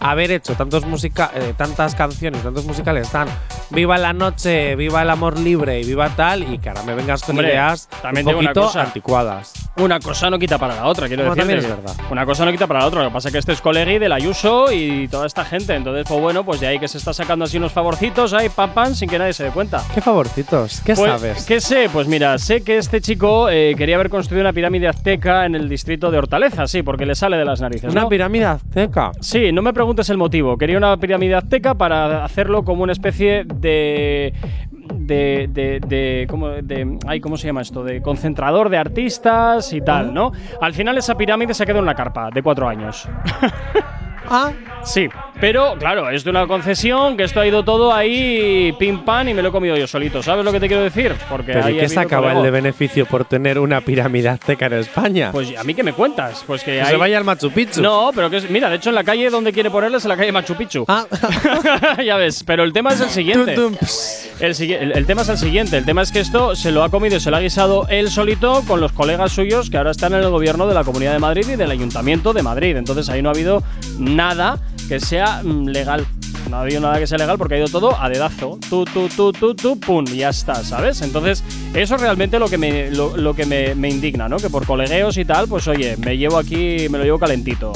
Haber hecho tantos musica eh, tantas canciones, tantos musicales tan Viva la noche, viva el amor libre y viva tal, y que ahora me vengas con Hombre, ideas también un digo una poquito cosa. anticuadas. Una cosa no quita para la otra, quiero es verdad. Una cosa no quita para la otra. Lo que pasa es que este es colegui del Ayuso y toda esta gente. Entonces, pues bueno, pues de ahí que se está sacando así unos favorcitos ahí, pam, pam, sin que nadie se dé cuenta. ¿Qué favorcitos? ¿Qué Pues, sabes? ¿Qué sé? Pues mira, sé que este chico eh, quería haber construido una pirámide azteca en el distrito de Hortaleza, sí, porque le sale de las narices. Una ¿no? pirámide azteca. Sí, no me preguntes el motivo. Quería una pirámide azteca para hacerlo como una especie de. De, de, de, ¿cómo, de- ay, ¿Cómo se llama esto? De concentrador de artistas y tal, ¿no? Al final esa pirámide se quedó en una carpa de cuatro años. Ah, Sí, pero claro, es de una concesión que esto ha ido todo ahí pim pam y me lo he comido yo solito. ¿Sabes lo que te quiero decir? Porque ¿Pero qué sacaba el de beneficio por tener una pirámide azteca en España? Pues a mí que me cuentas, pues que Que hay- se vaya al Machu Picchu. No, pero que es, mira, de hecho en la calle donde quiere ponerle es en la calle Machu Picchu. Ah. ya ves, pero el tema es el siguiente. El tema es el siguiente. El tema es que esto se lo ha comido y se lo ha guisado él solito con los colegas suyos que ahora están en el gobierno de la Comunidad de Madrid y del Ayuntamiento de Madrid. Entonces ahí no ha habido nada que sea mm, legal. No ha habido nada que sea legal porque ha ido todo a dedazo. Tú, tú, tú, tú, tú, pum, y ya está, ¿sabes? Entonces, eso es realmente lo que me, lo, lo que me, me indigna, ¿no? Que por colegueos y tal, pues oye, me llevo aquí, me lo llevo calentito.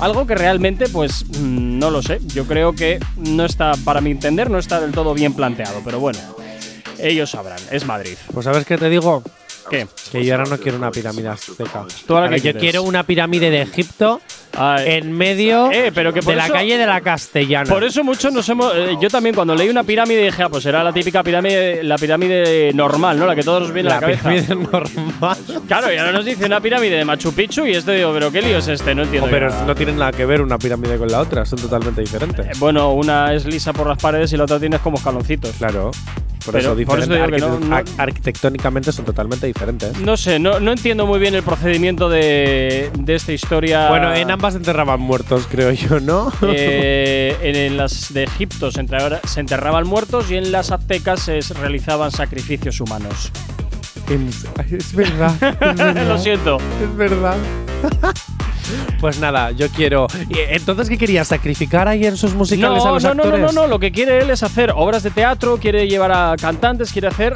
Algo que realmente, pues, mm, no lo sé. Yo creo que no está, para mi entender, no está del todo bien planteado. Pero bueno, ellos sabrán. Es Madrid. Pues ¿sabes qué te digo? ¿Qué? Que yo ahora no quiero una pirámide azteca. ¿Tú ahora qué yo quieres? quiero una pirámide de Egipto en medio Eh, pero que por de la calle de la Castellana. Por eso muchos nos hemos. eh, yo también cuando leí una pirámide dije, ah, pues será la típica pirámide, la pirámide normal, ¿no? La que todos nos viene a la La cabeza. pirámide normal. Claro, y ahora nos dice una pirámide de Machu Picchu y esto digo, pero qué lío es este, no entiendo. Oh, pero no tienen nada que ver una pirámide con la otra, son totalmente diferentes. Eh, Bueno, una es lisa por las paredes y la otra tienes como escaloncitos. Claro. Por Pero eso, por eso diferente, digo que no- arquitect- no- ar- arquitectónicamente son totalmente diferentes. No sé, no, no entiendo muy bien el procedimiento de, de esta historia. Bueno, en ambas enterraban muertos, creo yo, ¿no? Eh, en, las de Egipto se, se enterraban muertos y en las aztecas se realizaban sacrificios humanos. Es verdad. es verdad. Lo siento. Es verdad. pues nada, yo quiero. ¿Y Entonces, ¿qué quería? ¿Sacrificar ahí en sus musicales no, a los no, no, actores? no, no, no. Lo que quiere él es hacer obras de teatro, quiere llevar a cantantes, quiere hacer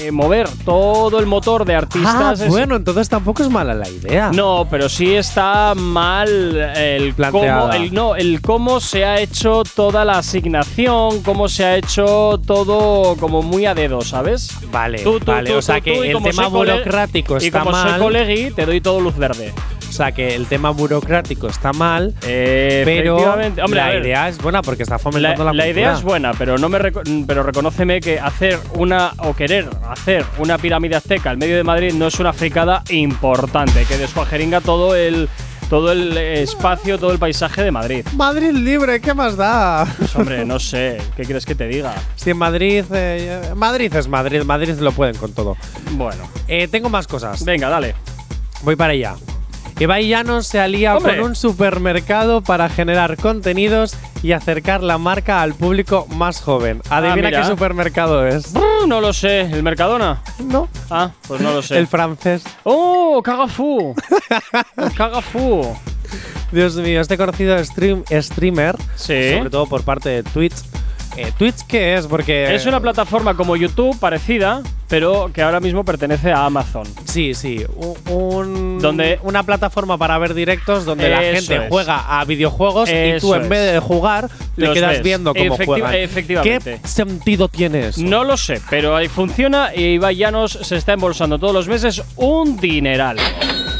eh, mover todo el motor de Ah, artistas. Es- bueno, entonces tampoco es mala la idea. No, pero sí está mal el cómo, Planteada. el, no, el cómo se ha hecho toda la asignación, cómo se ha hecho todo como muy a dedo, ¿sabes? Vale, Tú, tú, vale. tú, o sea que el tema soy cole- burocrático Y está como soy mal. colegui, te doy todo luz verde. O sea que el tema burocrático está mal, Eh, pero. Hombre, la idea es buena porque está La, fomentando la, la idea cultura. es buena, pero no me reco- pero reconóceme que hacer una o querer hacer una pirámide azteca en medio de Madrid no es una fricada importante que descuajeringa todo el todo el espacio, todo el paisaje de Madrid. Madrid libre, ¿qué más da? Pues, hombre, no sé, ¿qué quieres que te diga? Si en Madrid. eh, Madrid es Madrid, Madrid lo pueden con todo. Bueno, Eh, tengo más cosas. venga, dale. Voy para allá. Ibai Llanos se alía ¡Hombre! con un supermercado para generar contenidos y acercar la marca al público más joven. Adivina Ah, mira. qué supermercado es. Brr, No lo sé, ¿el Mercadona? No. Ah, pues no lo sé. El francés. ¡Oh, Cagafú! Cagafú. Dios mío, este conocido stream, streamer, Sí. sobre todo por parte de Twitch. Eh, ¿Twitch qué es? Porque. Es una plataforma como YouTube parecida, pero que ahora mismo pertenece a Amazon. Sí, sí. Un, Donde- una plataforma para ver directos donde la gente es. juega a videojuegos y Eso tú en vez de jugar te Los quedas ves. viendo cómo Efecti- juegan. efectivamente. ¿Qué sentido tiene eso? No lo sé, pero ahí funciona y Ibai Llanos se está embolsando todos los meses un dineral.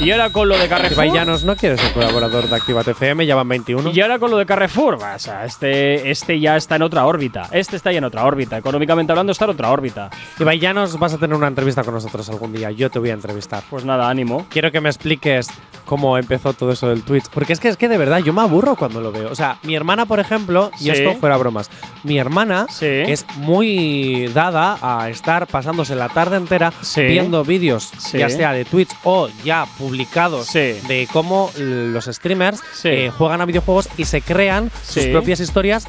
Y ahora con lo de Carrefour. Ibai Llanos no quiere ser colaborador de Actívate FM, ya van 21. Y ahora con lo de Carrefour, o sea, este, este ya está en otra órbita. Este está ya en otra órbita. Económicamente hablando, está en otra órbita. Ibai Llanos, vas a tener una entrevista con nosotros algún día. Yo te voy a entrevistar. Pues nada, ánimo. Quiero que me expliques cómo empezó todo eso del Twitch. Porque es que es que de verdad yo me aburro cuando lo veo. O sea, mi hermana, por ejemplo, y Sí. esto fuera bromas, mi hermana Sí. es muy dada a estar pasándose la tarde entera Sí. viendo vídeos, Sí. ya sea de Twitch o ya publicados, Sí. de cómo los streamers Sí. eh, juegan a videojuegos y se crean sus Sí. propias historias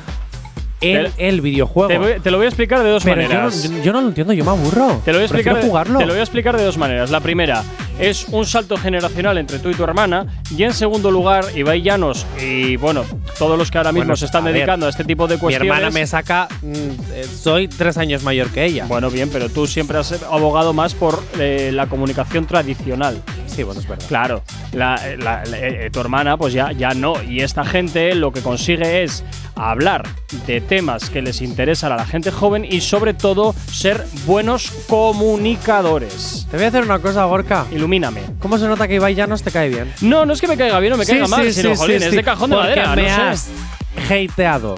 en Te- el videojuego. Te, voy- te lo voy a explicar de dos Pero yo no, maneras. yo- yo no lo entiendo, yo me aburro. Te lo voy a explicar. De- jugarlo. Te lo voy a explicar de dos maneras. La primera es un salto generacional entre tú y tu hermana. Y en segundo lugar, Ibai Llanos y bueno, todos los que ahora mismo Bueno, se están a ver, dedicando a este tipo de Mi cuestiones. hermana me saca. mm, eh, soy tres años mayor que ella. Bueno, bien, pero tú siempre has abogado más por eh, la comunicación tradicional. Sí, bueno, es verdad. Claro, la- la- la- eh, tu hermana pues ya, ya no. Y esta gente lo que consigue es hablar de temas que les interesan a la gente joven y sobre todo ser buenos comunicadores. Te voy a hacer una cosa, Gorka. Ilumíname. ¿Cómo se nota que Ibai Llanos te cae bien? No, no es que me caiga bien o me Sí, caiga sí, mal, sí, sino, sí, jolín, sí. es de cajón de Porque madera, me no sé. has hateado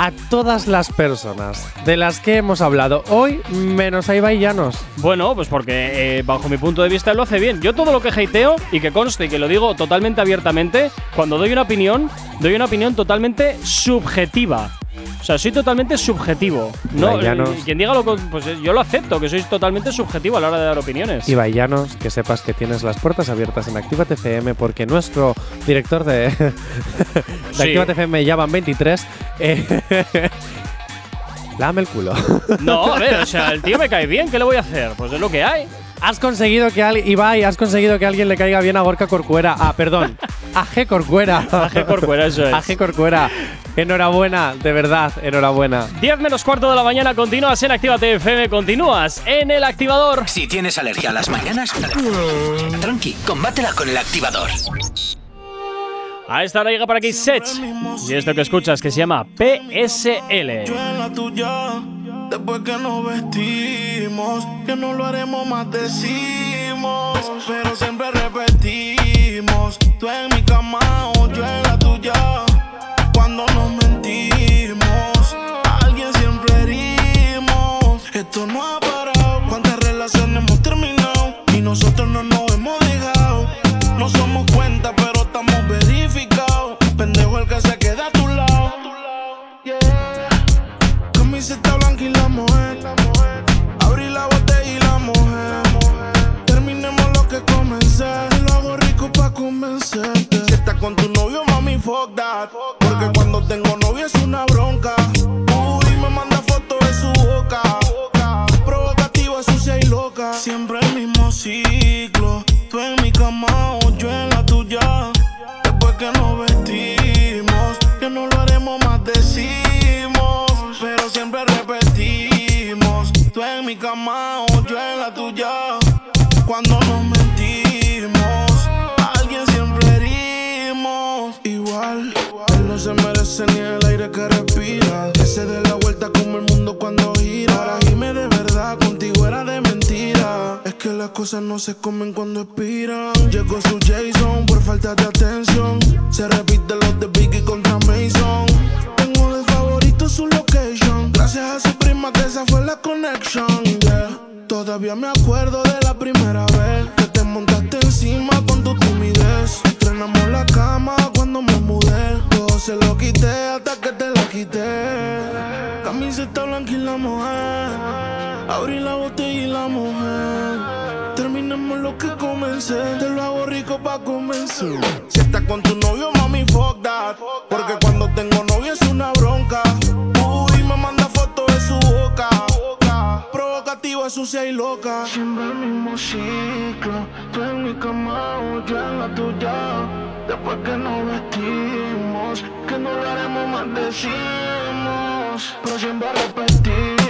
a todas las personas de las que hemos hablado hoy, menos a Ibai Llanos. Bueno, pues porque eh, bajo mi punto de vista lo hace bien. Yo todo lo que hateo y que conste y que lo digo totalmente abiertamente, cuando doy una opinión, doy una opinión totalmente subjetiva. O sea, soy totalmente subjetivo. No, Ibai quien diga lo pues yo lo acepto, que soy totalmente subjetivo a la hora de dar opiniones. Ibai Llanos, que sepas que tienes las puertas abiertas en Actívate FM porque nuestro director de, de Sí. Actívate FM ya van 23. Eh, Lame el culo. No, a ver, o sea, el tío me cae bien, ¿qué le voy a hacer? Pues es lo que hay. Has conseguido que alguien, Ibai, has conseguido que alguien le caiga bien a Gorka Corcuera. Ah, perdón. A G Corcuera. A G Corcuera, eso es. A G Corcuera. Enhorabuena, de verdad, enhorabuena. 10 menos cuarto de la mañana, continúas en Actívate FM, continúas en el activador. Si tienes alergia a las mañanas, tranqui, combátela con el activador. A esta llega para aquí Sets. Y esto que escuchas que se llama PSL. Después que nos vestimos, que no lo haremos más decimos, pero siempre repetimos. Tú en mi cama o yo en la tuya, cuando nos mentimos, a alguien siempre herimos. Esto no ha parado, cuántas relaciones hemos terminado y nosotros no nos Lo hago rico pa' convencerte. Si estás con tu novio, mami, fuck that. Porque cuando tengo novio es una bronca. Las cosas no se comen cuando expiran. Llegó su Jason por falta de atención. Se repite los de Biggie contra Mason. Tengo de favorito su location. Gracias a su prima que esa fue la connection. yeah. Todavía me acuerdo de la primera vez que te montaste encima con tu timidez. Estrenamos la cama cuando me mudé. Todo se lo quité hasta que te la quité. Camiseta blanca y la mujer. Abrí la botella y la mujer. Terminemos lo que comencé. Te lo hago rico pa' convencer. Si estás con tu novio, mami, fuck that. Porque cuando tengo novio es una bronca. Uy, me manda fotos de su boca. Provocativa, sucia y loca. Siempre el mismo ciclo. Tú en mi cama o yo en la tuya. Después que nos vestimos, que no lo haremos más decimos. Pero siempre repetimos.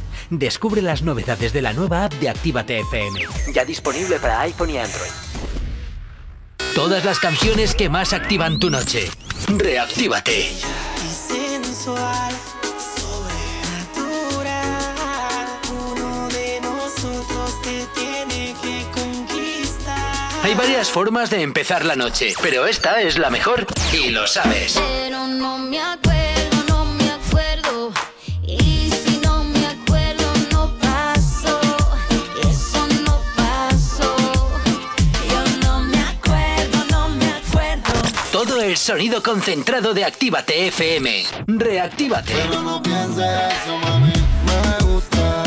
Descubre las novedades de la nueva app de Actívate FM. Ya disponible para iPhone y Android. Todas las canciones que más activan tu noche. Reactívate. Hay varias formas de empezar la noche, pero esta es la mejor y lo sabes. Pero no me acuerdo, el sonido concentrado de Actívate FM. Reactívate. no pienses eso, mami. Me gusta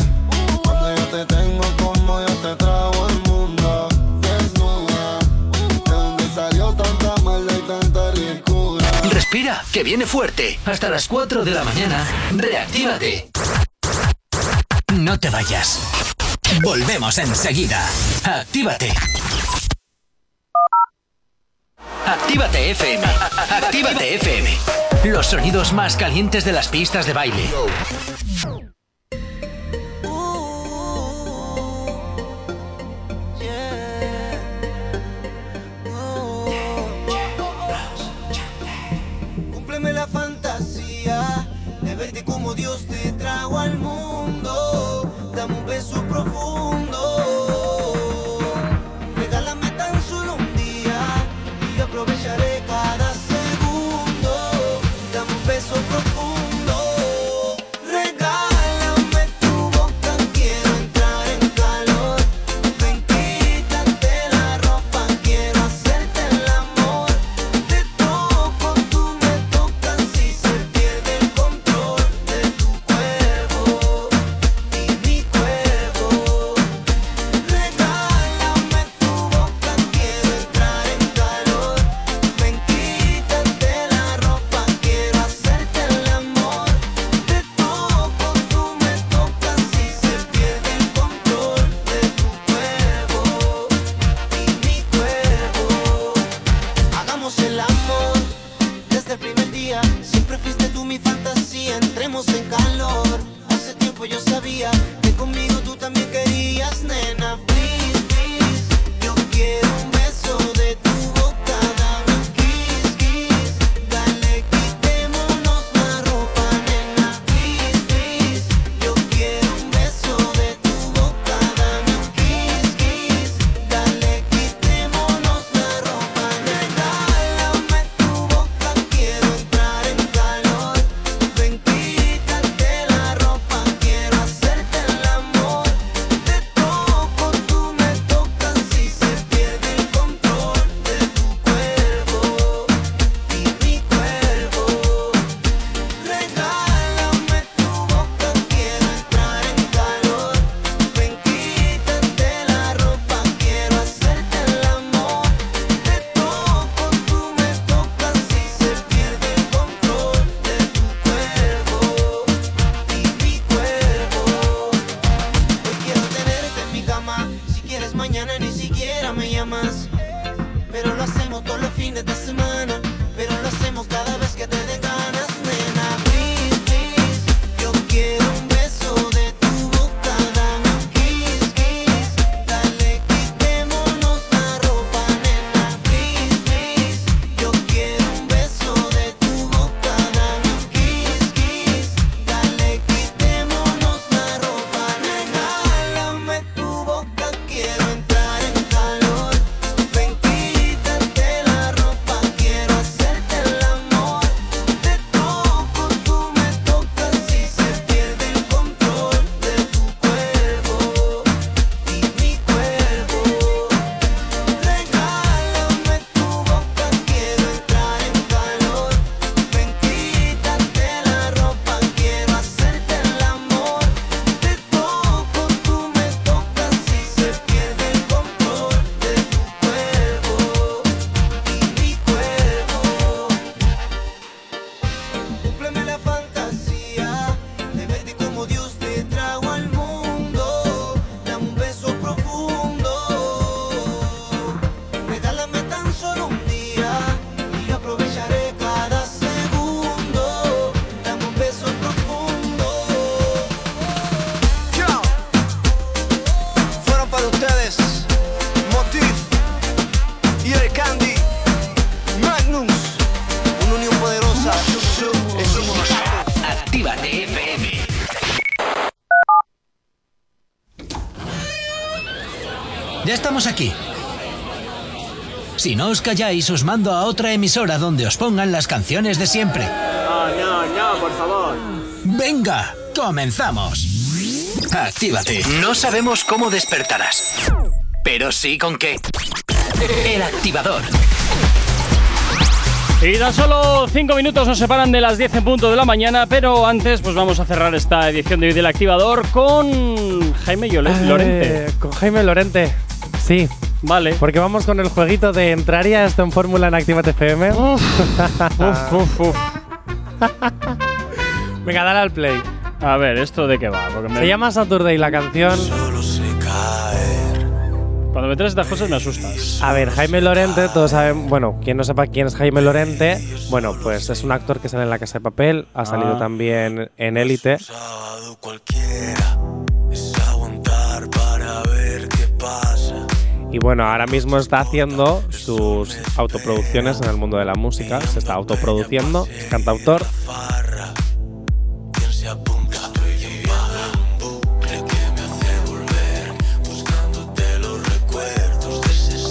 cuando yo te tengo como yo te trago el mundo. Desnuda, de donde salió tanta maldad y tanta ricura. Respira, que viene fuerte. Hasta las 4 de la mañana. Reactívate. No te vayas. Volvemos enseguida. Actívate. Actívate FM. Actívate FM. Los sonidos más calientes de las pistas de baile. Cúmpleme la fantasía de verte como Dios te trajo al mundo. Dame un beso profundo. Si no os calláis, os mando a otra emisora donde os pongan las canciones de siempre. No, no, no, por favor. Venga, comenzamos. Actívate. No sabemos cómo despertarás, pero sí con qué. El activador. Y tan solo 5 minutos nos separan de las 10 en punto de la mañana, pero antes pues vamos a cerrar esta edición de hoy del Activador con Jaime Yole- Eh, Lorente. Con Jaime Lorente. Sí. Vale. Porque vamos con el jueguito de entraría esto en fórmula en Actívate FM. uf, uf, uf. Venga, dale al play. A ver, ¿esto de qué va? Porque me- Se llama Saturday la canción. Cuando me traes estas cosas me asustas. A ver, Jaime Lorente, todos saben, bueno, quien no sepa quién es Jaime Lorente, bueno, pues es un actor que sale en La Casa de Papel, ha salido Ah. también en Élite. Y bueno, ahora mismo está haciendo sus autoproducciones en el mundo de la música, se está autoproduciendo, es cantautor.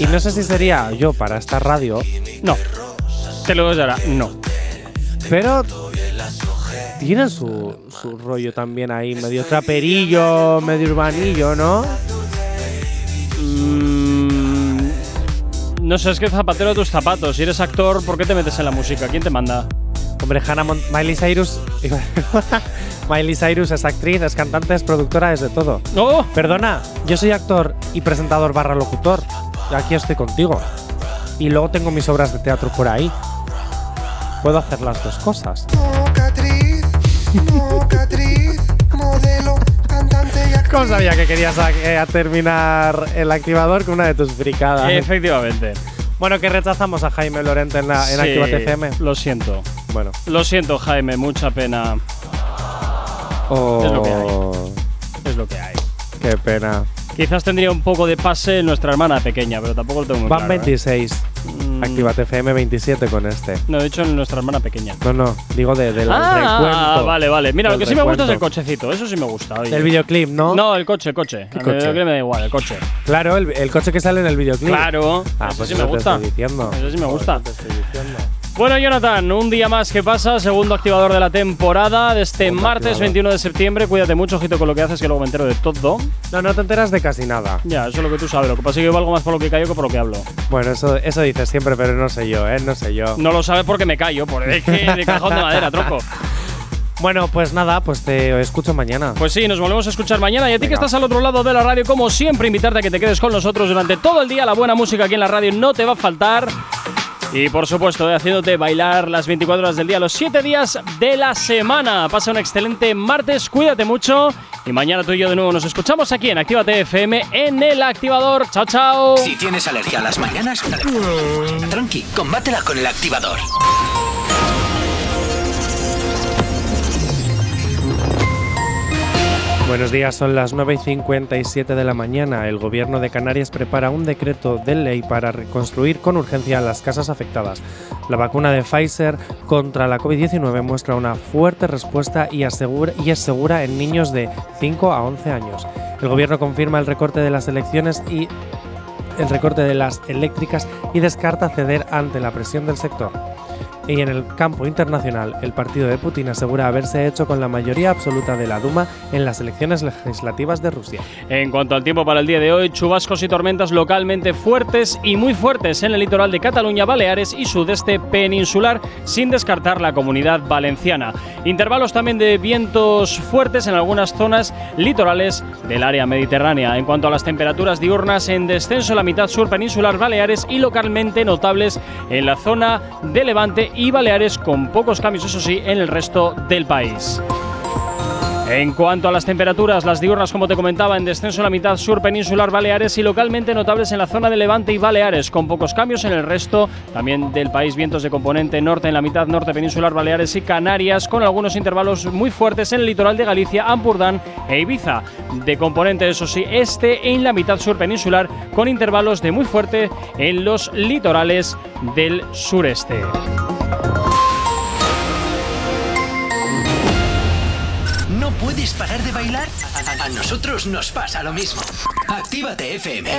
Y no sé si sería yo para esta radio. No. Te lo digo ahora, no. Pero tiene su, su rollo también ahí, medio traperillo, medio urbanillo, ¿no? Mm, no sé, es que zapatero a tus zapatos. Si eres actor, ¿por qué te metes en la música? ¿Quién te manda? Hombre, Hannah Mon- Miley Cyrus. Miley Cyrus es actriz, es cantante, es productora, es de todo. ¡No! Perdona, yo soy actor y presentador barra locutor. Y aquí estoy contigo. Y luego tengo mis obras de teatro por ahí. Puedo hacer las dos cosas. ¿Cómo sabía que querías a- eh, a terminar el activador con una de tus fricadas? Efectivamente. Bueno, que rechazamos a Jaime Lorente en, la, en Sí. Lo siento. Bueno. Lo siento, Jaime, mucha pena. Oh, Es lo que hay. Es lo que hay. Qué pena. Quizás tendría un poco de pase nuestra hermana pequeña, pero tampoco lo tengo muy Van claro, ¿eh? 26. Actívate FM 27 con este. No, de hecho, nuestra hermana pequeña. No, no, digo de, del ah, recuento. vale, vale. Mira, lo que sí me gusta es el cochecito. Eso sí me gusta. oye. Del videoclip, ¿no? No, el coche, el coche. ¿Qué El coche? videoclip me da igual, el coche. Claro, el, el coche que sale en el videoclip. Claro. Ah, eso pues sí me te gusta. estoy diciendo. Eso sí me gusta. Te estoy diciendo. Bueno, Jonathan, un día más que pasa, segundo activador de la temporada de este martes activador. 21 de septiembre. Cuídate mucho, ojito con lo que haces, que luego me entero de todo. No, no te enteras de casi nada. Ya, eso es lo que tú sabes. Lo que pasa es que yo valgo más por lo que callo que por lo que hablo. Bueno, eso, eso dices siempre, pero no sé yo, ¿eh? No sé yo. No lo sabes porque me callo, por es que de cajón de madera, tronco. Bueno, pues nada, pues te escucho mañana. Pues sí, nos volvemos a escuchar mañana. Y a ti que estás al otro lado de la radio, como siempre, invitarte a que te quedes con nosotros durante todo el día. La buena música aquí en la radio no te va a faltar. Y por supuesto, eh, haciéndote bailar las 24 horas del día, los 7 días de la semana. Pasa un excelente martes, cuídate mucho. Y mañana tú y yo de nuevo nos escuchamos aquí en Actívate FM en el activador. Chao, chao. Si tienes alergia a las mañanas, tranqui, combátela con el activador. Buenos días, son las 9 y 57 de la mañana. El gobierno de Canarias prepara un decreto de ley para reconstruir con urgencia las casas afectadas. La vacuna de Pfizer contra la COVID-19 muestra una fuerte respuesta y, asegura, es segura en niños de 5 a 11 años. El gobierno confirma el recorte de las elecciones y el recorte de las eléctricas y descarta ceder ante la presión del sector. Y en el campo internacional, el partido de Putin asegura haberse hecho con la mayoría absoluta de la Duma en las elecciones legislativas de Rusia. En cuanto al tiempo para el día de hoy, chubascos y tormentas localmente fuertes y muy fuertes en el litoral de Cataluña, Baleares y sudeste peninsular, sin descartar la comunidad valenciana. Intervalos también de vientos fuertes en algunas zonas litorales del área mediterránea. En cuanto a las temperaturas diurnas, en descenso en la mitad sur peninsular, Baleares y localmente notables en la zona de Levante y Baleares, con pocos cambios, eso sí, en el resto del país. En cuanto a las temperaturas, las diurnas, como te comentaba, en descenso en la mitad sur peninsular Baleares y localmente notables en la zona de Levante y Baleares, con pocos cambios en el resto también del país, vientos de componente norte en la mitad norte peninsular Baleares y Canarias, con algunos intervalos muy fuertes en el litoral de Galicia, Ampurdán e Ibiza. De componente, eso sí, este en la mitad sur peninsular, con intervalos de muy fuerte en los litorales del sureste. ¿No puedes parar de bailar? A, a nosotros nos pasa lo mismo. Actívate FM.